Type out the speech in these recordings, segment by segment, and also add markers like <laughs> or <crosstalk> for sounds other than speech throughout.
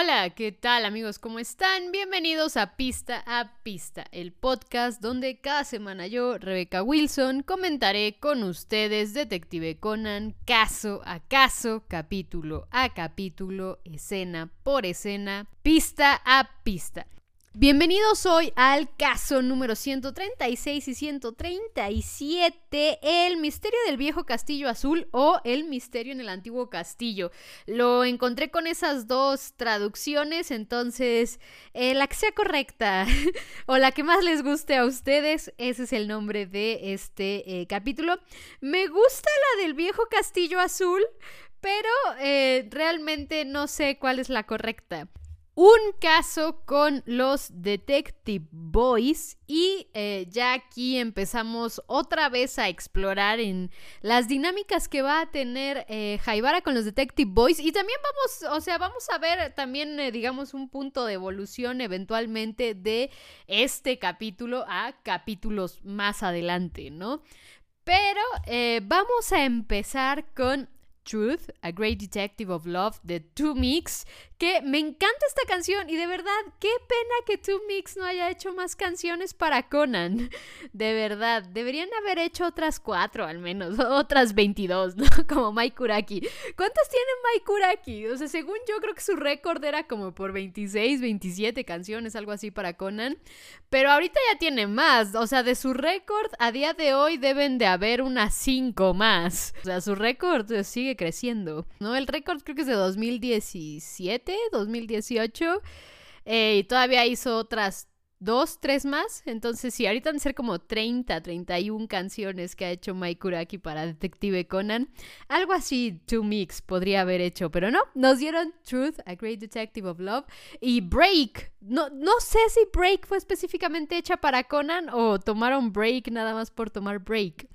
Hola, ¿qué tal amigos? ¿Cómo están? Bienvenidos a Pista a Pista, el podcast donde cada semana yo, Rebeca Wilson, comentaré con ustedes Detective Conan caso a caso, capítulo a capítulo, escena por escena, pista a pista. Bienvenidos hoy al caso número 136 y 137, el misterio del viejo castillo azul o el misterio en el antiguo castillo. Lo encontré con esas dos traducciones, entonces eh, la que sea correcta <laughs> o la que más les guste a ustedes, ese es el nombre de este eh, capítulo. Me gusta la del viejo castillo azul, pero eh, realmente no sé cuál es la correcta un caso con los Detective Boys y eh, ya aquí empezamos otra vez a explorar en las dinámicas que va a tener eh, Jaibara con los Detective Boys y también vamos, o sea, vamos a ver también eh, digamos un punto de evolución eventualmente de este capítulo a capítulos más adelante, ¿no? Pero vamos a empezar con Truth, A Great Detective of Love de Two Mix, que me encanta esta canción y de verdad, qué pena que Two Mix no haya hecho más canciones para Conan. <laughs> De verdad, deberían haber hecho otras cuatro al menos, <laughs> otras 22, ¿no? <laughs> Como Mike Kuraki. ¿Cuántas tiene Mike Kuraki? O sea, según yo creo que su récord era como por 26, 27 canciones, algo así para Conan. Pero ahorita ya tiene más. O sea, de su récord a día de hoy deben de haber unas 5 más. O sea, su récord sigue creciendo, ¿no? El récord creo que es de 2017, 2018. Eh, y todavía hizo otras dos, tres más. Entonces, sí, ahorita van a ser como 30, 31 canciones que ha hecho Mike Kuraki para Detective Conan. Algo así, Two Mix podría haber hecho, pero no. Nos dieron Truth, A Great Detective of Love y Break. No, no sé si Break fue específicamente hecha para Conan o tomaron Break nada más por tomar Break.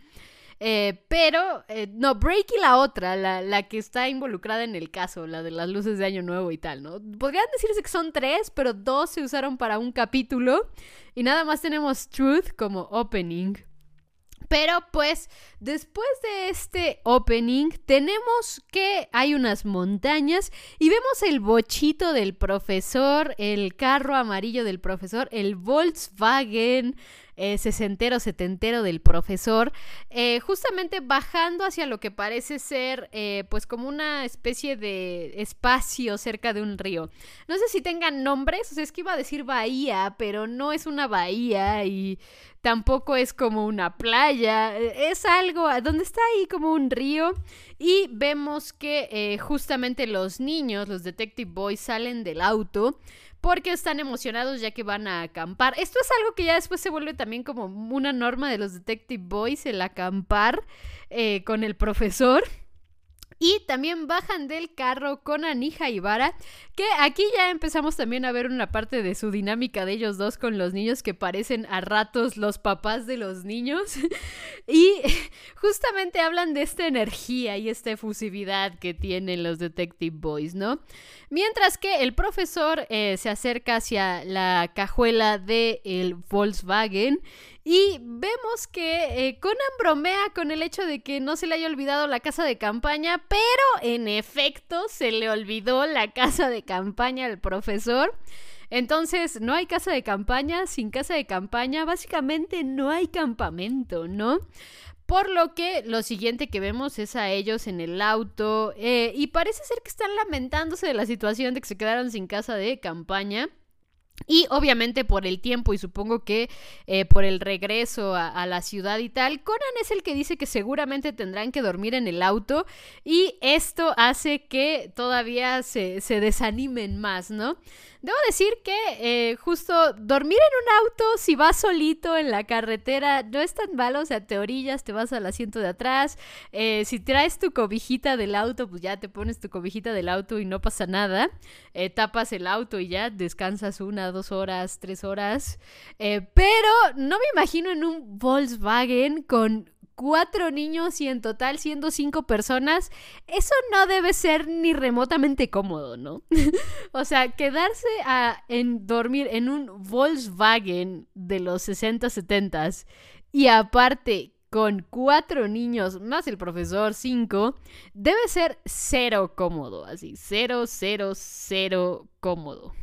Eh, pero, eh, no, Break y la otra, la, la, que está involucrada en el caso, la de las luces de Año Nuevo y tal, ¿no? Podrían decirse que son tres, pero dos se usaron para un capítulo y nada más tenemos Truth como opening. Pero pues después de este opening tenemos que hay unas montañas y vemos el bochito del profesor, el carro amarillo del profesor, el Volkswagen eh, sesentero, setentero del profesor, eh, justamente bajando hacia lo que parece ser eh, pues como una especie de espacio cerca de un río. No sé si tengan nombres, o sea, es que iba a decir bahía, pero no es una bahía y tampoco es como una playa, es algo donde está ahí como un río y vemos que justamente los niños, los Detective Boys salen del auto porque están emocionados ya que van a acampar. Esto es algo que ya después se vuelve también como una norma de los Detective Boys, el acampar eh, con el profesor. Y también bajan del carro con Anija y Vara, que aquí ya empezamos también a ver una parte de su dinámica de ellos dos con los niños que parecen a ratos los papás de los niños. <laughs> y <laughs> justamente hablan de esta energía y esta efusividad que tienen los Detective Boys, ¿no? Mientras que el profesor eh, se acerca hacia la cajuela del el Volkswagen y vemos que eh, Conan bromea con el hecho de que no se le haya olvidado la casa de campaña, pero en efecto se le olvidó la casa de campaña al profesor. Entonces, no hay casa de campaña, sin casa de campaña, básicamente no hay campamento, ¿no? Por lo que lo siguiente que vemos es a ellos en el auto eh, y parece ser que están lamentándose de la situación de que se quedaron sin casa de campaña. Y obviamente por el tiempo y supongo que eh, por el regreso a, la ciudad y tal, Conan es el que dice que seguramente tendrán que dormir en el auto y esto hace que todavía se, desanimen más, ¿no? Debo decir que eh, justo dormir en un auto si vas solito en la carretera no es tan malo, o sea, te orillas, te vas al asiento de atrás, eh, si traes tu cobijita del auto, pues ya te pones tu cobijita del auto y no pasa nada, tapas el auto y ya descansas una, dos horas, tres horas, pero no me imagino en un Volkswagen con cuatro niños y en total siendo cinco personas, eso no debe ser ni remotamente cómodo, ¿no? <laughs> o sea, quedarse a, dormir en un Volkswagen de los 60, 70 y aparte con cuatro niños más el profesor cinco, debe ser cero cómodo, así, cero, cero, cero cómodo.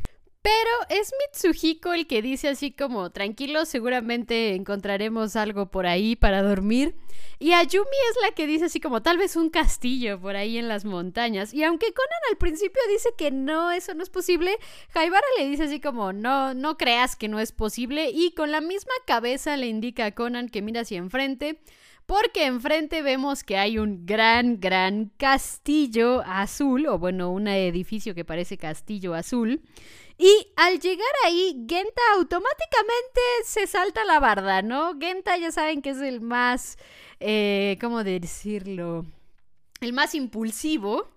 Pero es Mitsuhiko el que dice así como, tranquilo, seguramente encontraremos algo por ahí para dormir. Y Ayumi es la que dice así como, tal vez un castillo por ahí en las montañas. Y aunque Conan al principio dice que no, eso no es posible, Jaibara le dice así como, no, no creas que no es posible. Y con la misma cabeza le indica a Conan que mira hacia enfrente porque enfrente vemos que hay un gran, gran castillo azul, o bueno, un edificio que parece castillo azul. Y al llegar ahí, Genta automáticamente se salta la barda, ¿no? Genta ya saben que es el más, eh, ¿cómo decirlo? El más impulsivo.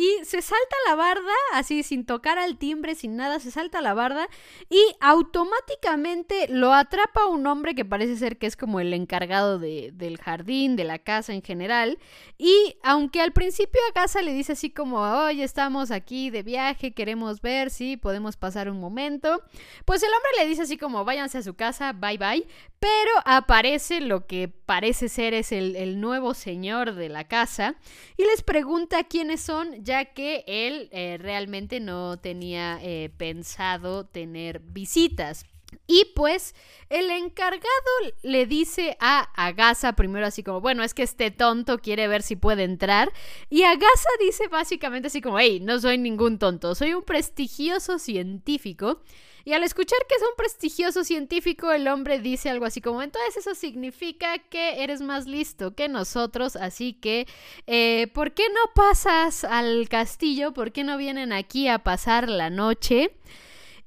Y se salta la barda, así sin tocar al timbre, sin nada, se salta la barda y automáticamente lo atrapa un hombre que parece ser que es como el encargado de, del jardín, de la casa en general. Y aunque al principio a casa le dice así como, oye, estamos aquí de viaje, queremos ver si podemos pasar un momento, pues el hombre le dice así como, váyanse a su casa, bye bye. Pero aparece lo que parece ser es el, nuevo señor de la casa y les pregunta quiénes son, ya que él eh, realmente no tenía eh, pensado tener visitas. Y pues el encargado le dice a Agasa primero así como, bueno, es que este tonto quiere ver si puede entrar. Y Agasa dice básicamente así como, hey, no soy ningún tonto, soy un prestigioso científico y al escuchar que es un prestigioso científico, el hombre dice algo así como, entonces eso significa que eres más listo que nosotros, así que, eh, ¿por qué no pasas al castillo? ¿Por qué no vienen aquí a pasar la noche?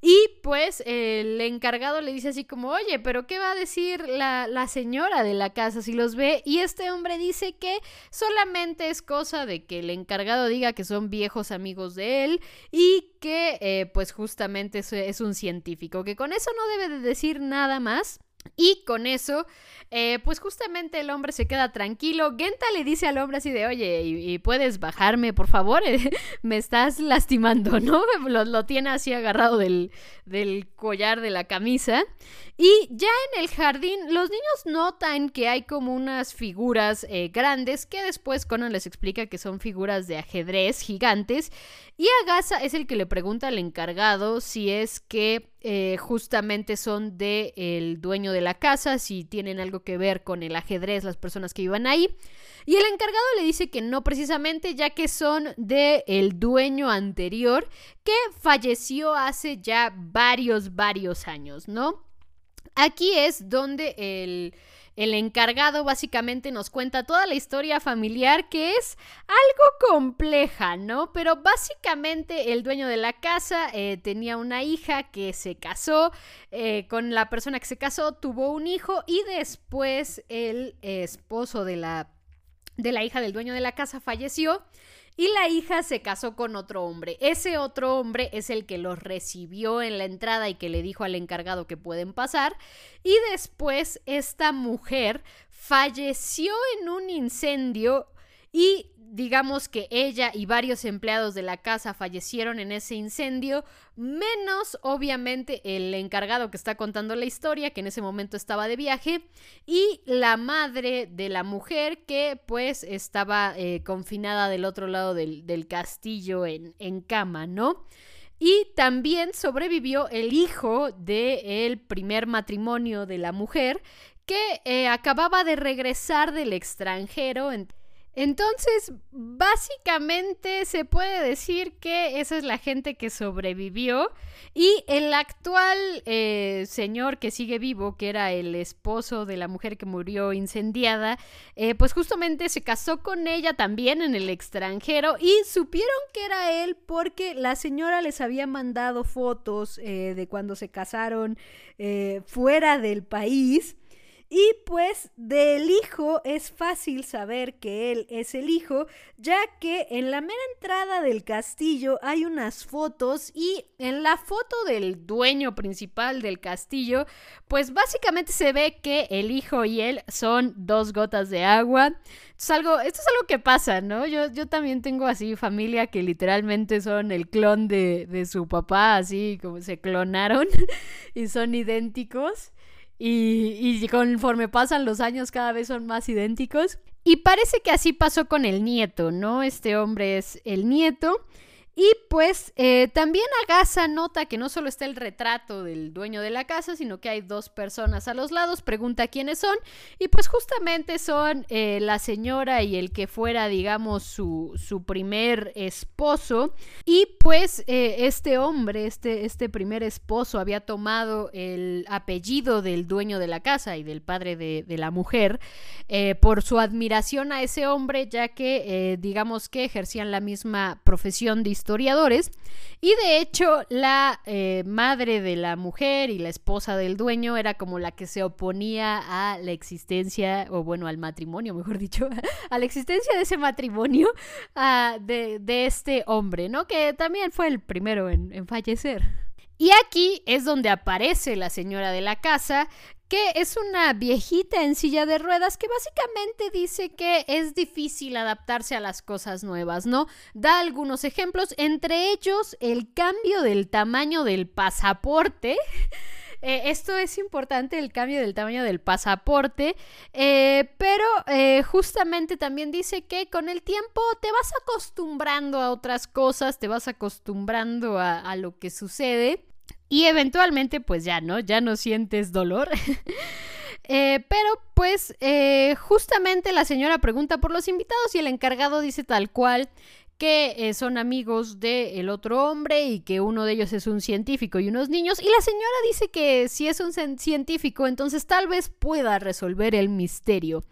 Y pues el encargado le dice así como, oye, pero ¿qué va a decir la, señora de la casa si los ve? Y este hombre dice que solamente es cosa de que el encargado diga que son viejos amigos de él y que eh, pues justamente es un científico, que con eso no debe de decir nada más. Y con eso, eh, pues justamente el hombre se queda tranquilo. Genta le dice al hombre así de, oye, ¿y, puedes bajarme, por favor? <laughs> Me estás lastimando, ¿no? <laughs> Lo, tiene así agarrado del, del, collar de la camisa. Y ya en el jardín, los niños notan que hay como unas figuras eh, grandes que después Conan les explica que son figuras de ajedrez gigantes. Y Agasa es el que le pregunta al encargado si es que eh, justamente son del el dueño de la casa, si tienen algo que ver con el ajedrez las personas que iban ahí. Y el encargado le dice que no precisamente, ya que son del el dueño anterior que falleció hace ya varios, varios años, ¿no? Aquí es donde el, encargado básicamente nos cuenta toda la historia familiar que es algo compleja, ¿no? Pero básicamente el dueño de la casa eh, tenía una hija que se casó eh, con la persona que se casó, tuvo un hijo y después el esposo de la, de la hija del dueño de la casa falleció y la hija se casó con otro hombre. Ese otro hombre es el que los recibió en la entrada y que le dijo al encargado que pueden pasar. Y después esta mujer falleció en un incendio y digamos que ella y varios empleados de la casa fallecieron en ese incendio, menos obviamente el encargado que está contando la historia, que en ese momento estaba de viaje, y la madre de la mujer que pues estaba eh, confinada del otro lado del, castillo en, en cama, ¿no? Y también sobrevivió el hijo del primer matrimonio de la mujer, que eh, acababa de regresar del extranjero. Entonces, básicamente se puede decir que esa es la gente que sobrevivió y el actual eh, señor que sigue vivo, que era el esposo de la mujer que murió incendiada, eh, pues justamente se casó con ella también en el extranjero y supieron que era él porque la señora les había mandado fotos eh, de cuando se casaron fuera del país. Y pues del hijo es fácil saber que él es el hijo, ya que en la mera entrada del castillo hay unas fotos y en la foto del dueño principal del castillo, pues básicamente se ve que el hijo y él son dos gotas de agua. Es algo, esto es algo que pasa, ¿no? Yo, yo también tengo así familia que literalmente son el clon de, de su papá, así como se clonaron <laughs> y son idénticos. Y, conforme pasan los años cada vez son más idénticos. Y parece que así pasó con el nieto, ¿no? Este hombre es el nieto. Y pues eh, también Agasa nota que no solo está el retrato del dueño de la casa, sino que hay dos personas a los lados, pregunta quiénes son y pues justamente son eh, la señora y el que fuera, digamos, su, su primer esposo. Y pues eh, este hombre, este, este primer esposo había tomado el apellido del dueño de la casa y del padre de, la mujer por su admiración a ese hombre, ya que digamos que ejercían la misma profesión de historiadores. Y de hecho, la eh, madre de la mujer y la esposa del dueño era como la que se oponía a la existencia, o bueno, al matrimonio, mejor dicho, <laughs> a la existencia de ese matrimonio de, este hombre, ¿no? Que también fue el primero en fallecer. Y aquí es donde aparece la señora de la casa, que es una viejita en silla de ruedas que básicamente dice que es difícil adaptarse a las cosas nuevas, ¿no? Da algunos ejemplos, entre ellos el cambio del tamaño del pasaporte. <laughs> Eh, esto es importante, el cambio del tamaño del pasaporte, eh, pero eh, justamente también dice que con el tiempo te vas acostumbrando a otras cosas, te vas acostumbrando a lo que sucede. Y eventualmente, pues ya, ¿no? Ya no sientes dolor. <laughs> Eh, pero pues eh, justamente la señora pregunta por los invitados y el encargado dice tal cual que eh, son amigos del otro hombre y que uno de ellos es un científico y unos niños. Y la señora dice que si es un científico, entonces tal vez pueda resolver el misterio.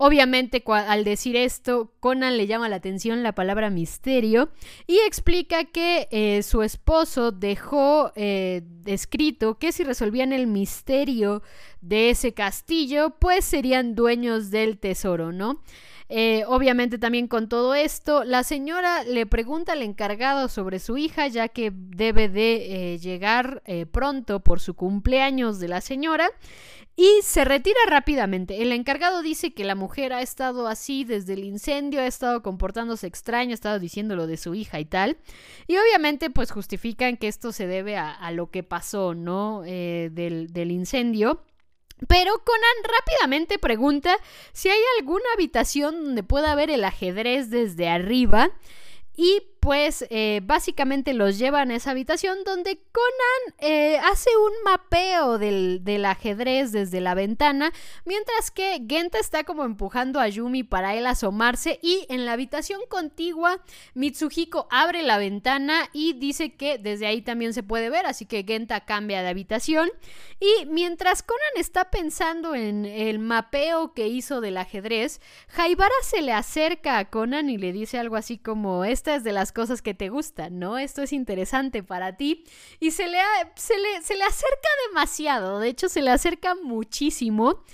Obviamente, al decir esto, Conan le llama la atención la palabra misterio y explica que eh, su esposo dejó eh, escrito que si resolvían el misterio de ese castillo, pues serían dueños del tesoro, ¿no? Eh, obviamente también con todo esto, la señora le pregunta al encargado sobre su hija, ya que debe de llegar pronto por su cumpleaños de la señora y se retira rápidamente. El encargado dice que la mujer ha estado así desde el incendio, ha estado comportándose extraño, ha estado diciendo lo de su hija y tal. Y obviamente pues justifican que esto se debe a, lo que pasó, ¿no? Eh, del incendio. Pero Conan rápidamente pregunta si hay alguna habitación donde pueda ver el ajedrez desde arriba. Y pues eh, básicamente los llevan a esa habitación donde Conan eh, hace un mapeo del, del, ajedrez desde la ventana, mientras que Genta está como empujando a Yumi para él asomarse y en la habitación contigua Mitsuhiko abre la ventana y dice que desde ahí también se puede ver, así que Genta cambia de habitación. Y mientras Conan está pensando en el mapeo que hizo del ajedrez, Haibara se le acerca a Conan y le dice algo así como esta es de las cosas que te gustan, ¿no? Esto es interesante para ti. Y se le, se le, se le acerca demasiado, de hecho se le acerca muchísimo.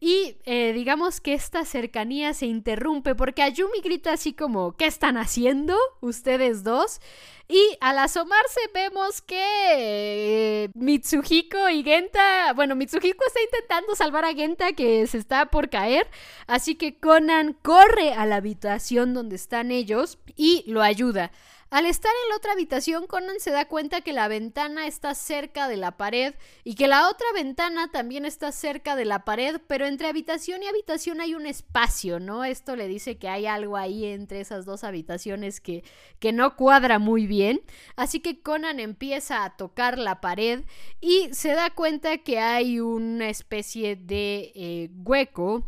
Y eh, digamos que esta cercanía se interrumpe porque Ayumi grita así como, ¿qué están haciendo ustedes dos? Y al asomarse vemos que eh, Mitsuhiko y Genta, bueno, Mitsuhiko está intentando salvar a Genta que se está por caer, así que Conan corre a la habitación donde están ellos y lo ayuda. Al estar en la otra habitación, Conan se da cuenta que la ventana está cerca de la pared y que la otra ventana también está cerca de la pared, pero entre habitación y habitación hay un espacio, ¿no? Esto le dice que hay algo ahí entre esas dos habitaciones que, que no cuadra muy bien. Así que Conan empieza a tocar la pared y se da cuenta que hay una especie de eh, hueco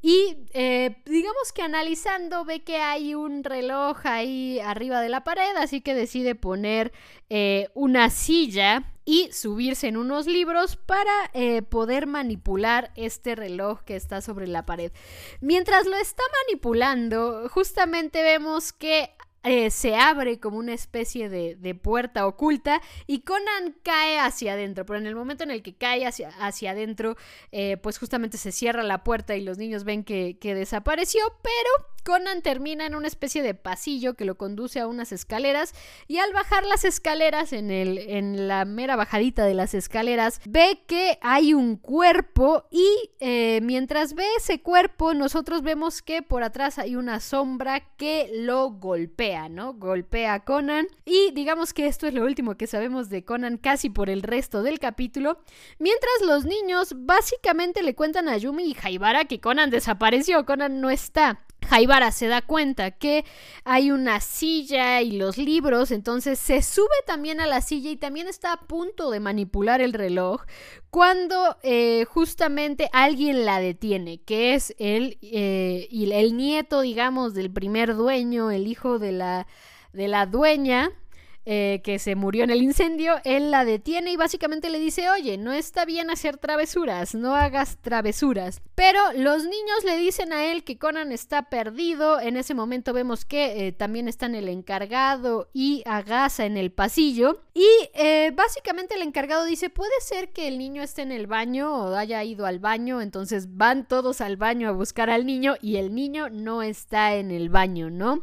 y eh, digamos que analizando ve que hay un reloj ahí arriba de la pared, así que decide poner eh, una silla y subirse en unos libros para eh, poder manipular este reloj que está sobre la pared. Mientras lo está manipulando, justamente vemos que eh, se abre como una especie de, puerta oculta y Conan cae hacia adentro, pero en el momento en el que cae hacia, hacia adentro, eh, pues justamente se cierra la puerta y los niños ven que, que desapareció, pero Conan termina en una especie de pasillo que lo conduce a unas escaleras y al bajar las escaleras, en, el, en la mera bajadita de las escaleras, ve que hay un cuerpo y eh, mientras ve ese cuerpo, nosotros vemos que por atrás hay una sombra que lo golpea, ¿no? Golpea a Conan y digamos que esto es lo último que sabemos de Conan casi por el resto del capítulo, mientras los niños básicamente le cuentan a Yumi y Haibara que Conan desapareció, Conan no está. Jaibara se da cuenta que hay una silla y los libros, entonces se sube también a la silla y también está a punto de manipular el reloj cuando eh, justamente alguien la detiene, que es el, eh, el nieto, digamos, del primer dueño, el hijo de la, de la dueña. Eh, que se murió en el incendio, él la detiene y básicamente le dice, oye, no está bien hacer travesuras, no hagas travesuras. Pero los niños le dicen a él que Conan está perdido, en ese momento vemos que eh, también están el encargado y Agasa en el pasillo. Y eh, básicamente el encargado dice, puede ser que el niño esté en el baño o haya ido al baño, entonces van todos al baño a buscar al niño y el niño no está en el baño, ¿no?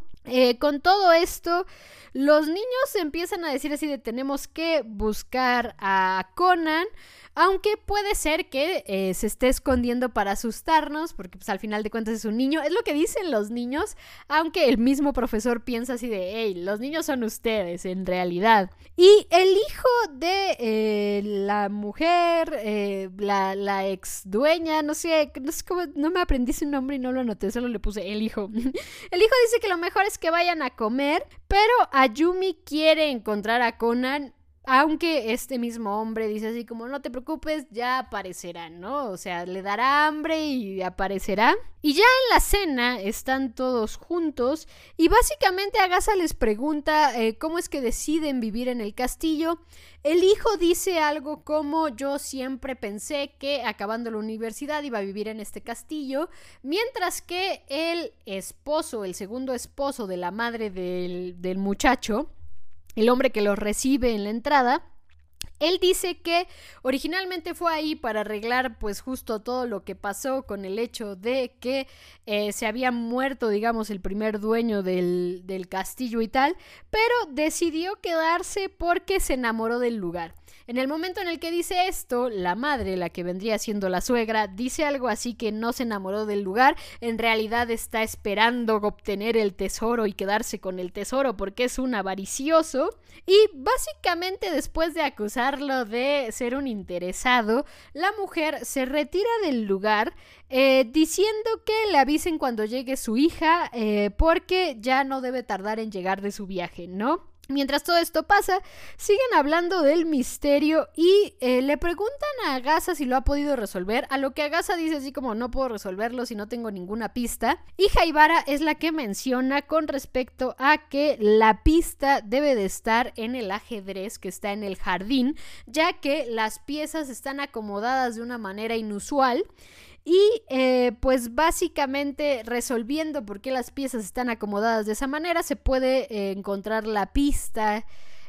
Con todo esto, los niños empiezan a decir así de tenemos que buscar a Conan. Aunque puede ser que eh, se esté escondiendo para asustarnos, porque pues al final de cuentas es un niño. Es lo que dicen los niños, aunque el mismo profesor piensa así de, hey, los niños son ustedes en realidad. Y el hijo de eh, la mujer, eh, la, ex dueña, no sé, no sé cómo, no me aprendí su nombre y no lo anoté, solo le puse el hijo. <laughs> el hijo dice que lo mejor es que vayan a comer, pero Ayumi quiere encontrar a Conan aunque este mismo hombre dice así como, no te preocupes, ya aparecerá, ¿no? O sea, le dará hambre y aparecerá. Y ya en la cena están todos juntos y básicamente Agasa les pregunta eh, cómo es que deciden vivir en el castillo. El hijo dice algo como yo siempre pensé que acabando la universidad iba a vivir en este castillo, mientras que el esposo, el segundo esposo de la madre del, del muchacho, el hombre que lo recibe en la entrada, él dice que originalmente fue ahí para arreglar pues justo todo lo que pasó con el hecho de que eh, se había muerto digamos el primer dueño del, del castillo y tal, pero decidió quedarse porque se enamoró del lugar. En el momento en el que dice esto, la madre, la que vendría siendo la suegra, dice algo así que no se enamoró del lugar, en realidad está esperando obtener el tesoro y quedarse con el tesoro porque es un avaricioso. Y básicamente después de acusarlo de ser un interesado, la mujer se retira del lugar eh, diciendo que le avisen cuando llegue su hija eh, porque ya no debe tardar en llegar de su viaje, ¿no? Mientras todo esto pasa, siguen hablando del misterio y eh, le preguntan a Agasa si lo ha podido resolver, a lo que Agasa dice así como no puedo resolverlo si no tengo ninguna pista. Y Jaibara es la que menciona con respecto a que la pista debe de estar en el ajedrez que está en el jardín, ya que las piezas están acomodadas de una manera inusual y eh, pues básicamente resolviendo por qué las piezas están acomodadas de esa manera, se puede eh, encontrar la pista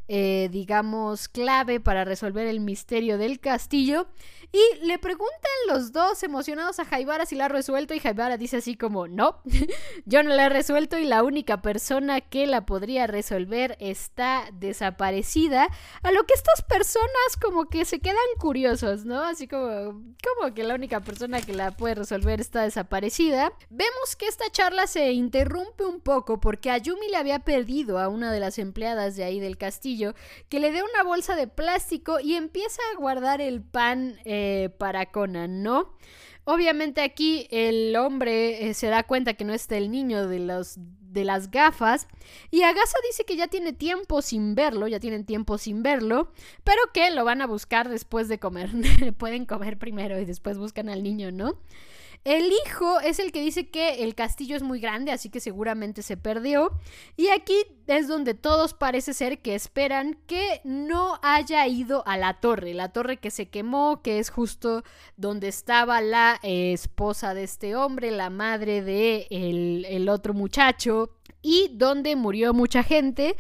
eh, digamos, clave para resolver el misterio del castillo. Y le preguntan los dos emocionados a Jaibara si la ha resuelto y Jaibara dice así como, no, <laughs> yo no la he resuelto y la única persona que la podría resolver está desaparecida. A lo que estas personas como que se quedan curiosos, ¿no? Así como, como que la única persona que la puede resolver está desaparecida. Vemos que esta charla se interrumpe un poco porque Ayumi le había perdido a una de las empleadas de ahí del castillo que le dé una bolsa de plástico y empieza a guardar el pan para Conan, ¿no? Obviamente aquí el hombre eh, se da cuenta que no está el niño de los de las gafas y Agasa dice que ya tiene tiempo sin verlo, ya tienen tiempo sin verlo, pero que lo van a buscar después de comer. <laughs> Pueden comer primero y después buscan al niño, ¿no? El hijo es el que dice que el castillo es muy grande, así que seguramente se perdió. Y aquí es donde todos parece ser que esperan que no haya ido a la torre, la torre que se quemó, que es justo donde estaba la eh, esposa de este hombre, la madre de el otro muchacho y donde murió mucha gente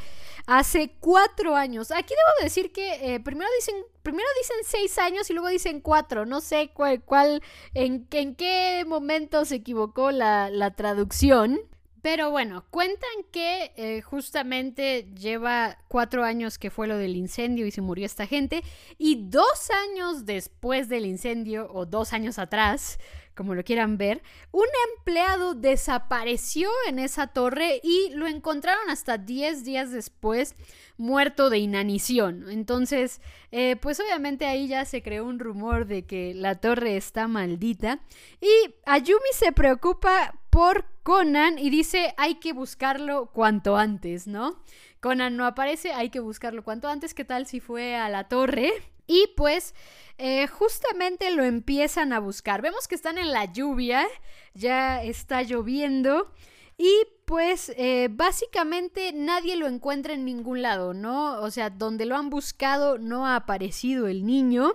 hace cuatro años. Aquí debo decir que eh, primero dicen primero dicen seis años y luego dicen cuatro. No sé cuál, cuál en, qué momento se equivocó la, la traducción. Pero bueno, cuentan que eh, justamente lleva cuatro años que fue lo del incendio y se murió esta gente. Y dos años después del incendio, o dos años atrás, como lo quieran ver, un empleado desapareció en esa torre y lo encontraron hasta 10 días después muerto de inanición. Entonces, eh, pues obviamente ahí ya se creó un rumor de que la torre está maldita. Y Ayumi se preocupa por Conan y dice hay que buscarlo cuanto antes, ¿no? Conan no aparece, hay que buscarlo cuanto antes. ¿Qué tal si fue a la torre? Y pues eh, justamente lo empiezan a buscar. Vemos que están en la lluvia, ya está lloviendo. Y pues eh, básicamente nadie lo encuentra en ningún lado, ¿no? O sea, donde lo han buscado no ha aparecido el niño.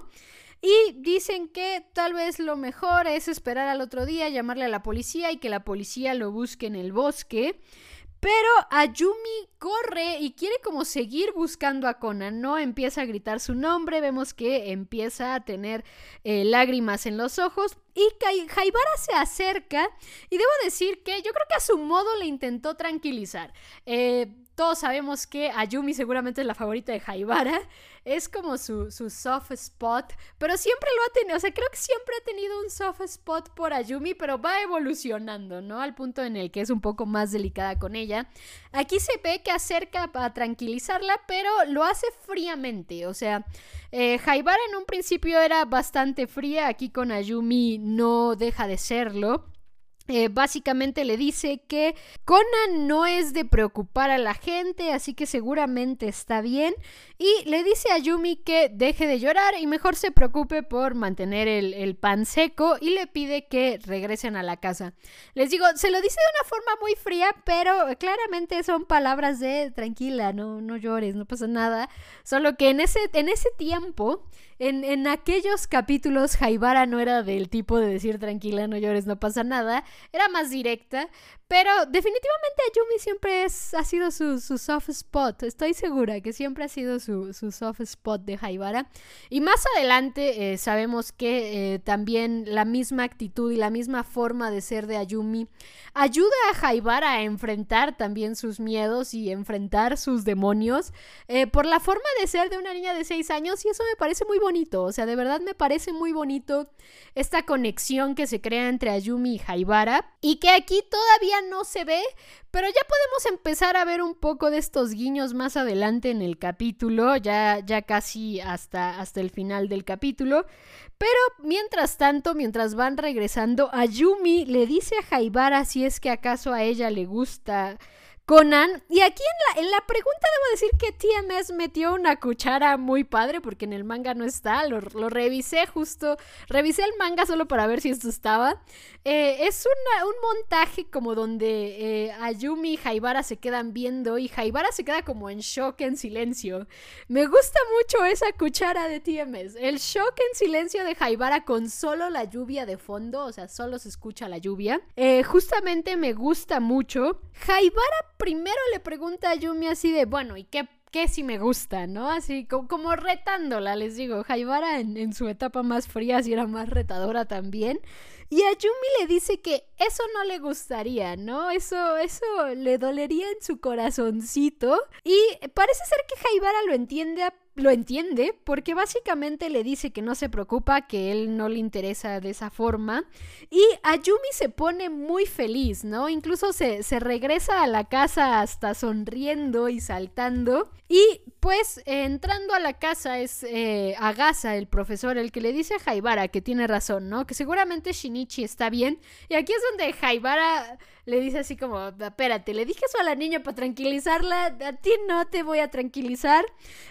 Y dicen que tal vez lo mejor es esperar al otro día, llamarle a la policía y que la policía lo busque en el bosque. Pero Ayumi corre y quiere como seguir buscando a Conan, ¿no? Empieza a gritar su nombre, vemos que empieza a tener eh, lágrimas en los ojos y Jaibara se acerca y debo decir que yo creo que a su modo le intentó tranquilizar. Eh, todos sabemos que Ayumi seguramente es la favorita de Jaibara. Es como su, su, soft spot. Pero siempre lo ha tenido. O sea, creo que siempre ha tenido un soft spot por Ayumi. Pero va evolucionando, ¿no? Al punto en el que es un poco más delicada con ella. Aquí se ve que acerca a tranquilizarla. Pero lo hace fríamente. O sea, eh, Jaibara en un principio era bastante fría. Aquí con Ayumi no deja de serlo. Eh, básicamente le dice que Conan no es de preocupar a la gente, así que seguramente está bien. Y le dice a Yumi que deje de llorar y mejor se preocupe por mantener el, pan seco y le pide que regresen a la casa. Les digo, se lo dice de una forma muy fría, pero claramente son palabras de tranquila, no, no llores, no pasa nada. Solo que en ese, en ese tiempo en, aquellos capítulos, Jaibara no era del tipo de decir tranquila, no llores, no pasa nada. Era más directa. Pero definitivamente Ayumi siempre es, ha sido su, soft spot. Estoy segura que siempre ha sido su, soft spot de Jaibara. Y más adelante eh, sabemos que eh, también la misma actitud y la misma forma de ser de Ayumi ayuda a Jaibara a enfrentar también sus miedos y enfrentar sus demonios eh, por la forma de ser de una niña de 6 años. Y eso me parece muy bonito. O sea, de verdad me parece muy bonito esta conexión que se crea entre Ayumi y Jaibara. Y que aquí todavía no se ve, pero ya podemos empezar a ver un poco de estos guiños más adelante en el capítulo, ya, ya casi hasta, hasta el final del capítulo. Pero mientras tanto, mientras van regresando, Ayumi le dice a Jaibara si es que acaso a ella le gusta Conan. Y aquí en la, en la pregunta debo decir que TMS metió una cuchara muy padre porque en el manga no está. Lo, revisé justo. Revisé el manga solo para ver si esto estaba. Eh, es un montaje como donde eh, Ayumi y Jaibara se quedan viendo y Jaibara se queda como en shock, en silencio. Me gusta mucho esa cuchara de TMS. El shock en silencio de Jaibara con solo la lluvia de fondo, o sea, solo se escucha la lluvia. Eh, justamente me gusta mucho. Jaibara primero le pregunta a Yumi así de, bueno, ¿y qué, qué si me gusta, no? Así como, retándola, les digo. Jaibara en, en, su etapa más fría sí era más retadora también. Y a Yumi le dice que eso no le gustaría, ¿no? Eso, eso le dolería en su corazoncito. Y parece ser que Jaibara lo entiende lo entiende porque básicamente le dice que no se preocupa, que él no le interesa de esa forma. Y Ayumi se pone muy feliz, ¿no? Incluso se, se regresa a la casa hasta sonriendo y saltando. Y pues entrando a la casa es eh, Agasa, el profesor, el que le dice a Jaibara que tiene razón, ¿no? Que seguramente Shinichi está bien. Y aquí es donde Jaibara le dice así como, espérate, le dije eso a la niña para tranquilizarla, a ti no te voy a tranquilizar.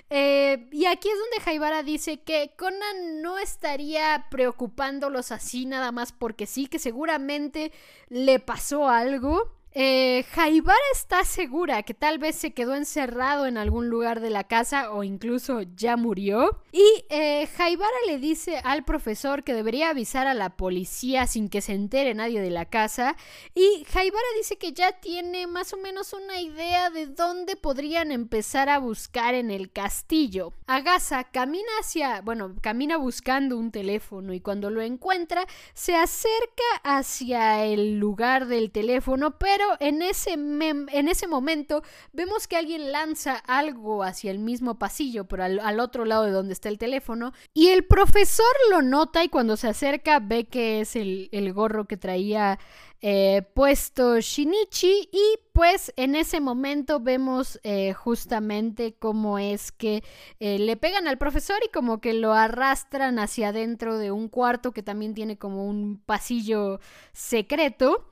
Eh, y aquí es donde Jaibara dice que Conan no estaría preocupándolos así nada más porque sí, que seguramente le pasó algo. Eh, Jaibara está segura que tal vez se quedó encerrado en algún lugar de la casa o incluso ya murió. Y eh, Jaibara le dice al profesor que debería avisar a la policía sin que se entere nadie de la casa. Y Jaibara dice que ya tiene más o menos una idea de dónde podrían empezar a buscar en el castillo. Agasa camina hacia, bueno, camina buscando un teléfono y cuando lo encuentra se acerca hacia el lugar del teléfono, pero pero en ese, en ese momento vemos que alguien lanza algo hacia el mismo pasillo, por al, otro lado de donde está el teléfono, y el profesor lo nota y cuando se acerca ve que es el, el gorro que traía eh, puesto Shinichi y pues en ese momento vemos eh, justamente cómo es que eh, le pegan al profesor y como que lo arrastran hacia adentro de un cuarto que también tiene como un pasillo secreto.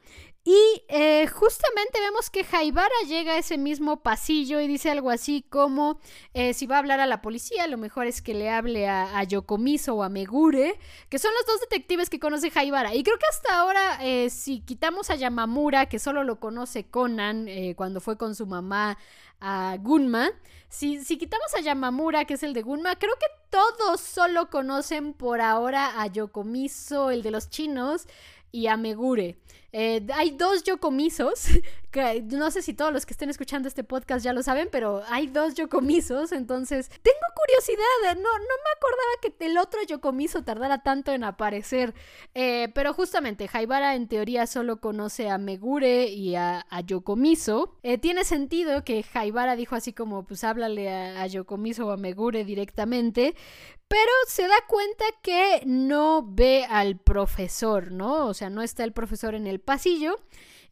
Y eh, justamente vemos que Jaibara llega a ese mismo pasillo y dice algo así como, eh, si va a hablar a la policía, lo mejor es que le hable a, Yokomiso o a Megure, que son los dos detectives que conoce Jaibara. Y creo que hasta ahora, eh, si quitamos a Yamamura, que solo lo conoce Conan cuando fue con su mamá a Gunma, si, si quitamos a Yamamura, que es el de Gunma, creo que todos solo conocen por ahora a Yokomiso, el de los chinos, y a Megure. Eh, hay dos yocomisos, <laughs> no sé si todos los que estén escuchando este podcast ya lo saben, pero hay dos yocomisos, entonces tengo curiosidad, no, no me acordaba que el otro yocomiso tardara tanto en aparecer, eh, pero justamente Haibara en teoría solo conoce a Megure y a, Yokomiso, eh, tiene sentido que Haibara dijo así como pues háblale a, a Yokomiso o a Megure directamente, pero se da cuenta que no ve al profesor, ¿no? O sea, no está el profesor en el pasillo.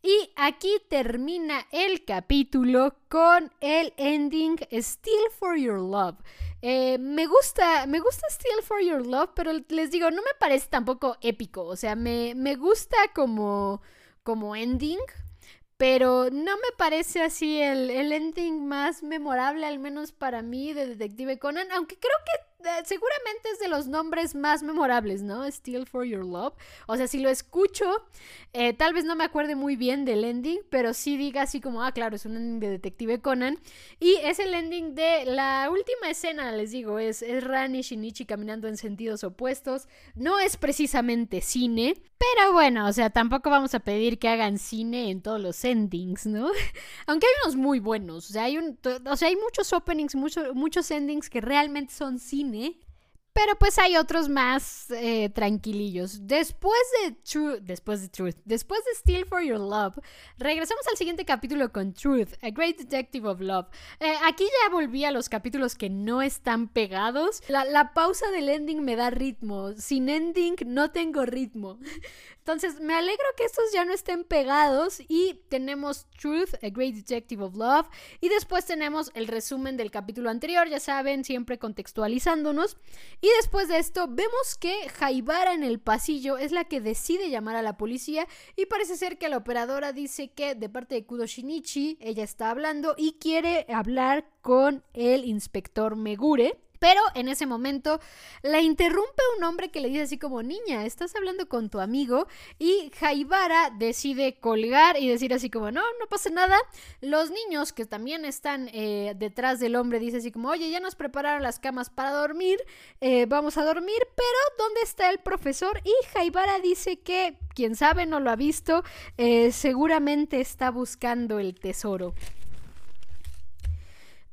Y aquí termina el capítulo con el ending Still for Your Love. Eh, me gusta, me gusta Still for Your Love, pero les digo, no me parece tampoco épico. O sea, me, me gusta como, como ending, pero no me parece así el, el ending más memorable, al menos para mí, de Detective Conan, aunque creo que seguramente es de los nombres más memorables, ¿no? Still for Your Love. O sea, si lo escucho, eh, tal vez no me acuerde muy bien del ending, pero sí diga así como, ah, claro, es un ending de Detective Conan. Y es el ending de la última escena, les digo, es, es y Shinichi caminando en sentidos opuestos. No es precisamente cine, pero bueno, o sea, tampoco vamos a pedir que hagan cine en todos los endings, ¿no? <laughs> Aunque hay unos muy buenos, o sea, hay, un, o sea, hay muchos openings, muchos endings que realmente son cine pero pues hay otros más eh, tranquilillos. Después de Truth, después de Truth, después de Steal for Your Love, regresamos al siguiente capítulo con Truth, A Great Detective of Love. Eh, aquí ya volví a los capítulos que no están pegados. La, la pausa del ending me da ritmo. Sin ending no tengo ritmo. <laughs> Entonces, me alegro que estos ya no estén pegados y tenemos Truth, A Great Detective of Love y después tenemos el resumen del capítulo anterior, ya saben, siempre contextualizándonos. Y después de esto, vemos que Jaibara en el pasillo es la que decide llamar a la policía y parece ser que la operadora dice que de parte de Kudo Shinichi ella está hablando y quiere hablar con el inspector Megure. Pero en ese momento la interrumpe un hombre que le dice así como, niña, estás hablando con tu amigo. Y Jaibara decide colgar y decir así como, no, no pasa nada. Los niños que también están eh, detrás del hombre dicen así como, oye, ya nos prepararon las camas para dormir, eh, vamos a dormir, pero ¿dónde está el profesor? Y Jaibara dice que, quién sabe, no lo ha visto, eh, seguramente está buscando el tesoro.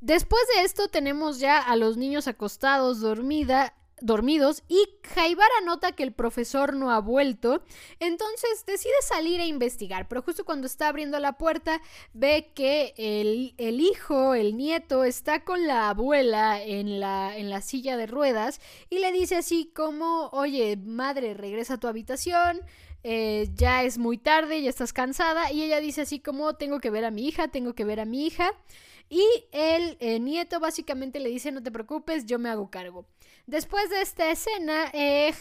Después de esto tenemos ya a los niños acostados, dormida, dormidos y Jaibara nota que el profesor no ha vuelto, entonces decide salir a investigar, pero justo cuando está abriendo la puerta ve que el, el hijo, el nieto, está con la abuela en la, en la silla de ruedas y le dice así como, oye, madre, regresa a tu habitación, eh, ya es muy tarde, ya estás cansada y ella dice así como, tengo que ver a mi hija, tengo que ver a mi hija. Y el eh, nieto básicamente le dice, no te preocupes, yo me hago cargo. Después de esta escena, eh,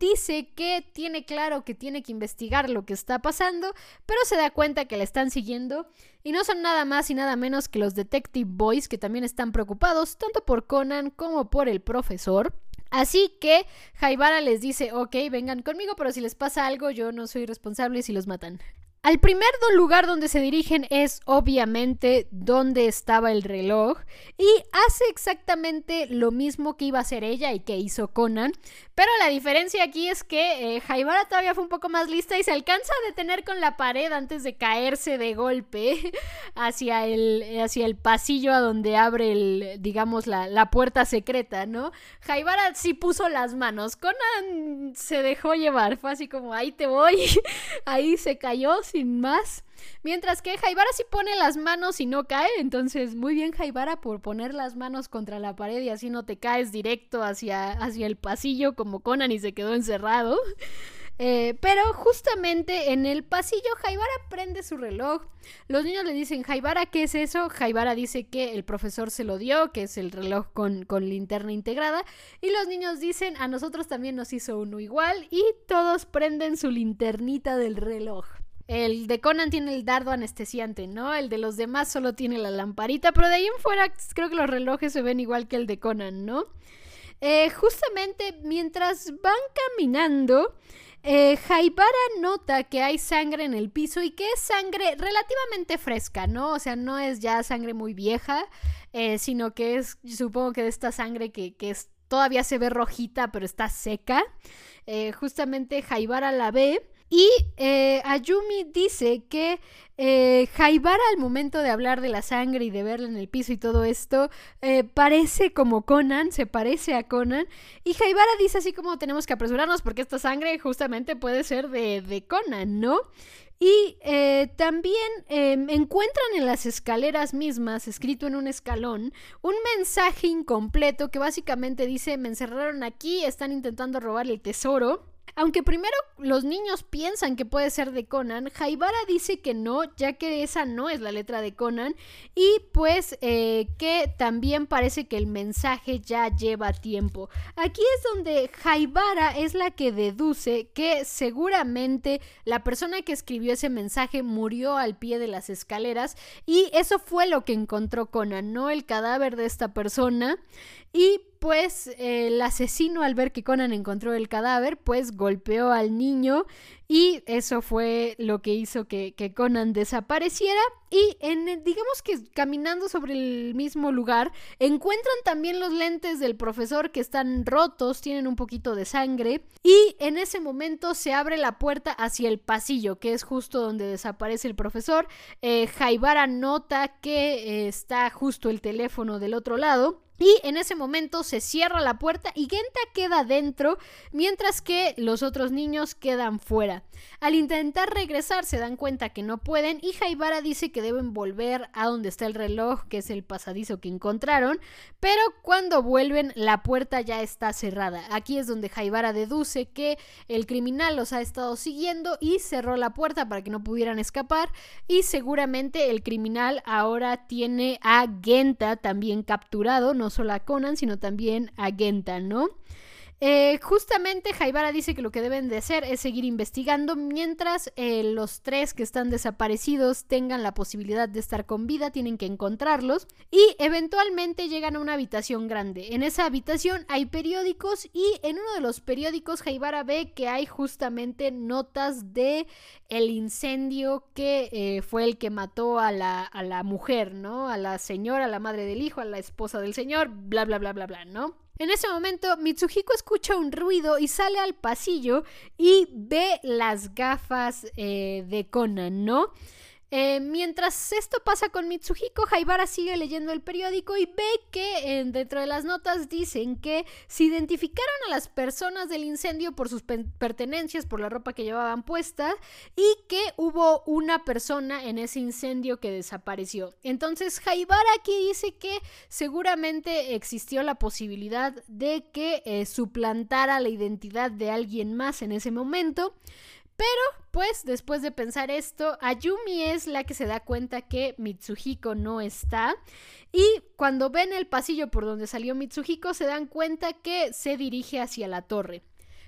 dice que tiene claro que tiene que investigar lo que está pasando, pero se da cuenta que le están siguiendo y no son nada más y nada menos que los Detective Boys que también están preocupados tanto por Conan como por el profesor. Así que Jaibara les dice, ok, vengan conmigo, pero si les pasa algo yo no soy responsable si los matan. Al primer lugar donde se dirigen es obviamente donde estaba el reloj y hace exactamente lo mismo que iba a hacer ella y que hizo Conan, pero la diferencia aquí es que eh, todavía fue un poco más lista y se alcanza a detener con la pared antes de caerse de golpe <laughs> hacia el, hacia el pasillo a donde abre el, digamos, la, la puerta secreta, ¿no? Jaibara sí puso las manos, Conan se dejó llevar, fue así como ahí te voy, <laughs> ahí se cayó, más. Mientras que Jaibara sí pone las manos y no cae. Entonces, muy bien, Jaibara, por poner las manos contra la pared y así no te caes directo hacia, hacia el pasillo como Conan y se quedó encerrado. <laughs> Eh, pero justamente en el pasillo Jaibara prende su reloj. Los niños le dicen, Jaibara, ¿qué es eso? Jaibara dice que el profesor se lo dio, que es el reloj con, con linterna integrada. Y los niños dicen, a nosotros también nos hizo uno igual. Y todos prenden su linternita del reloj. El de Conan tiene el dardo anestesiante, ¿no? El de los demás solo tiene la lamparita, pero de ahí en fuera creo que los relojes se ven igual que el de Conan, ¿no? Eh, justamente mientras van caminando, eh, Jaibara nota que hay sangre en el piso y que es sangre relativamente fresca, ¿no? O sea, no es ya sangre muy vieja, eh, sino que es, supongo que de esta sangre que, es, todavía se ve rojita, pero está seca. Eh, justamente Jaibara la ve y eh, Ayumi dice que eh, al momento de hablar de la sangre y de verla en el piso y todo esto, eh, parece como Conan, se parece a Conan. Y Jaibara dice así como tenemos que apresurarnos porque esta sangre justamente puede ser de, de Conan, ¿no? Y eh, también em, encuentran en las escaleras mismas, escrito en un escalón, un mensaje incompleto que básicamente dice, me encerraron aquí, están intentando robar el tesoro. Aunque primero los niños piensan que puede ser de Conan, Jaibara dice que no, ya que esa no es la letra de Conan, y pues eh, que también parece que el mensaje ya lleva tiempo. Aquí es donde Jaibara es la que deduce que seguramente la persona que escribió ese mensaje murió al pie de las escaleras, y eso fue lo que encontró Conan, no el cadáver de esta persona. Y pues el asesino al ver que Conan encontró el cadáver, pues golpeó al niño y eso fue lo que hizo que, Conan desapareciera. Y en, digamos que caminando sobre el mismo lugar, encuentran también los lentes del profesor que están rotos, tienen un poquito de sangre. Y en ese momento se abre la puerta hacia el pasillo, que es justo donde desaparece el profesor. Eh, Jaibara nota que eh, está justo el teléfono del otro lado. Y en ese momento se cierra la puerta y Genta queda dentro, mientras que los otros niños quedan fuera. Al intentar regresar se dan cuenta que no pueden y Jaibara dice que deben volver a donde está el reloj, que es el pasadizo que encontraron, pero cuando vuelven la puerta ya está cerrada. Aquí es donde Jaibara deduce que el criminal los ha estado siguiendo y cerró la puerta para que no pudieran escapar y seguramente el criminal ahora tiene a Genta también capturado, no solo a Conan, sino también a Genta, ¿no? Eh, justamente Jaibara dice que lo que deben de hacer es seguir investigando mientras eh, los tres que están desaparecidos tengan la posibilidad de estar con vida, tienen que encontrarlos y eventualmente llegan a una habitación grande. En esa habitación hay periódicos y en uno de los periódicos Jaibara ve que hay justamente notas de el incendio que eh, fue el que mató a la, a la mujer, ¿no? A la señora, a la madre del hijo, a la esposa del señor, bla, bla, bla, bla, bla, ¿no? En ese momento, Mitsuhiko escucha un ruido y sale al pasillo y ve las gafas eh, de Conan, ¿no? Eh, mientras esto pasa con Mitsuhiko, Haibara sigue leyendo el periódico y ve que dentro de las notas dicen que se identificaron a las personas del incendio por sus pertenencias, por la ropa que llevaban puesta y que hubo una persona en ese incendio que desapareció. Entonces Haibara aquí dice que seguramente existió la posibilidad de que eh, suplantara la identidad de alguien más en ese momento. Pero, pues, después de pensar esto, Ayumi es la que se da cuenta que Mitsuhiko no está. Y cuando ven el pasillo por donde salió Mitsuhiko, se dan cuenta que se dirige hacia la torre.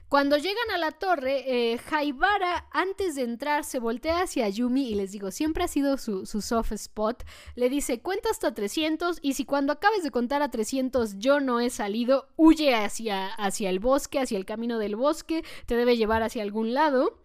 Cuando llegan a la torre, eh, Haibara, antes de entrar, se voltea hacia Ayumi y les digo, siempre ha sido su, su, soft spot. Le dice, cuenta hasta 300 y si cuando acabes de contar a 300 yo no he salido, huye hacia, hacia el bosque, hacia el camino del bosque, te debe llevar hacia algún lado.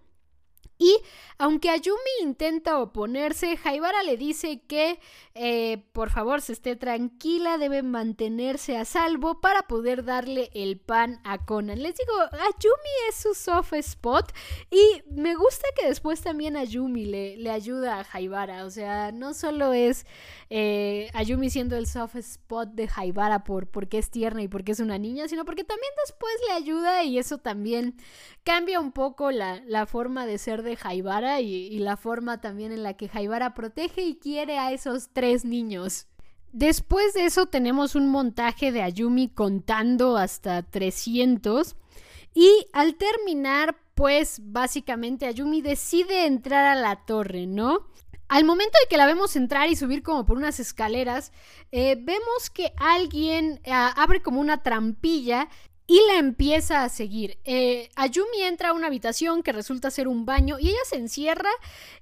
Y aunque Ayumi intenta oponerse, Haibara le dice que eh, por favor se esté tranquila, debe mantenerse a salvo para poder darle el pan a Conan. Les digo, Ayumi es su soft spot y me gusta que después también Ayumi le, le ayuda a Haibara. O sea, no solo es eh, Ayumi siendo el soft spot de Haibara por porque es tierna y porque es una niña, sino porque también después le ayuda y eso también cambia un poco la, la forma de ser de de Jaibara y, la forma también en la que Jaibara protege y quiere a esos tres niños. Después de eso tenemos un montaje de Ayumi contando hasta 300 y al terminar pues básicamente Ayumi decide entrar a la torre, ¿no? Al momento de que la vemos entrar y subir como por unas escaleras, eh, vemos que alguien eh, abre como una trampilla y la empieza a seguir. Eh, Ayumi entra a una habitación que resulta ser un baño y ella se encierra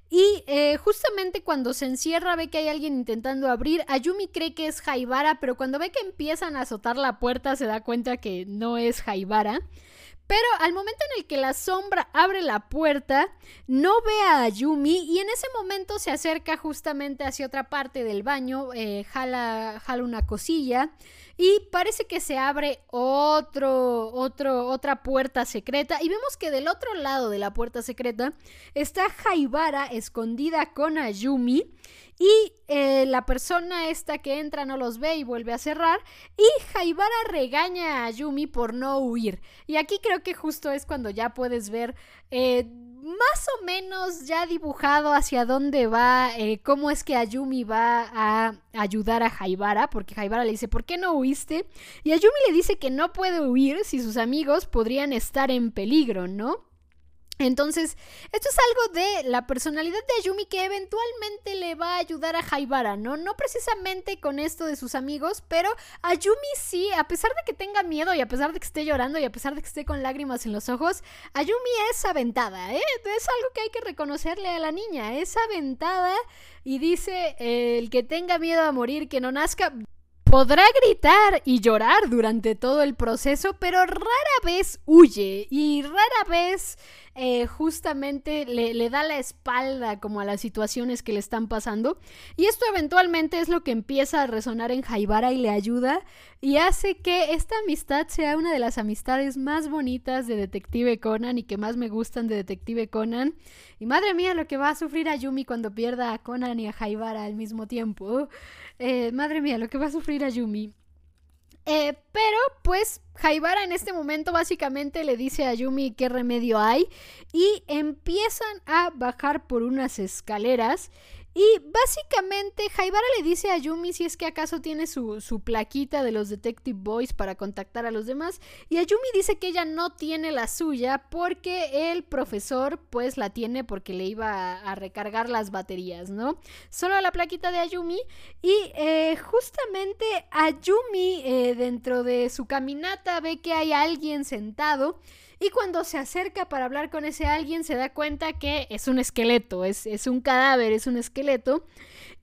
y justamente cuando se encierra ve que hay alguien intentando abrir. Ayumi cree que es Jaibara, pero cuando ve que empiezan a azotar la puerta se da cuenta que no es Jaibara. Pero al momento en el que la sombra abre la puerta, no ve a Ayumi y en ese momento se acerca justamente hacia otra parte del baño, eh, jala, jala una cosilla y parece que se abre otro, otro, otra puerta secreta. Y vemos que del otro lado de la puerta secreta está Jaibara escondida con Ayumi y la persona esta que entra no los ve y vuelve a cerrar. Y Jaibara regaña a Yumi por no huir. Y aquí creo que justo es cuando ya puedes ver eh, más o menos ya dibujado hacia dónde va, eh, cómo es que Ayumi va a ayudar a Jaibara, porque Jaibara le dice, ¿por qué no huiste? Y Ayumi le dice que no puede huir si sus amigos podrían estar en peligro, ¿no? Entonces, esto es algo de la personalidad de Ayumi que eventualmente le va a ayudar a Jaibara, ¿no? No precisamente con esto de sus amigos, pero Ayumi sí, a pesar de que tenga miedo y a pesar de que esté llorando y a pesar de que esté con lágrimas en los ojos, Ayumi es aventada, ¿eh? Es algo que hay que reconocerle a la niña, es aventada y dice, el que tenga miedo a morir, que no nazca, Podrá gritar y llorar durante todo el proceso, pero rara vez huye y rara vez eh, justamente le, da la espalda como a las situaciones que le están pasando. Y esto eventualmente es lo que empieza a resonar en Jaibara y le ayuda y hace que esta amistad sea una de las amistades más bonitas de Detective Conan y que más me gustan de Detective Conan. Y madre mía, lo que va a sufrir a Yumi cuando pierda a Conan y a Jaibara al mismo tiempo. Eh, madre mía, lo que va a sufrir a Yumi. Eh, pero pues Jaibara en este momento básicamente le dice a Yumi qué remedio hay y empiezan a bajar por unas escaleras y básicamente Jaibara le dice a Yumi si es que acaso tiene su, su, plaquita de los Detective Boys para contactar a los demás. Y Ayumi dice que ella no tiene la suya porque el profesor pues la tiene porque le iba a, recargar las baterías, ¿no? Solo la plaquita de Ayumi. Y eh, justamente Ayumi eh, dentro de su caminata ve que hay alguien sentado. Y cuando se acerca para hablar con ese alguien, se da cuenta que es un esqueleto, es, un cadáver, es un esqueleto.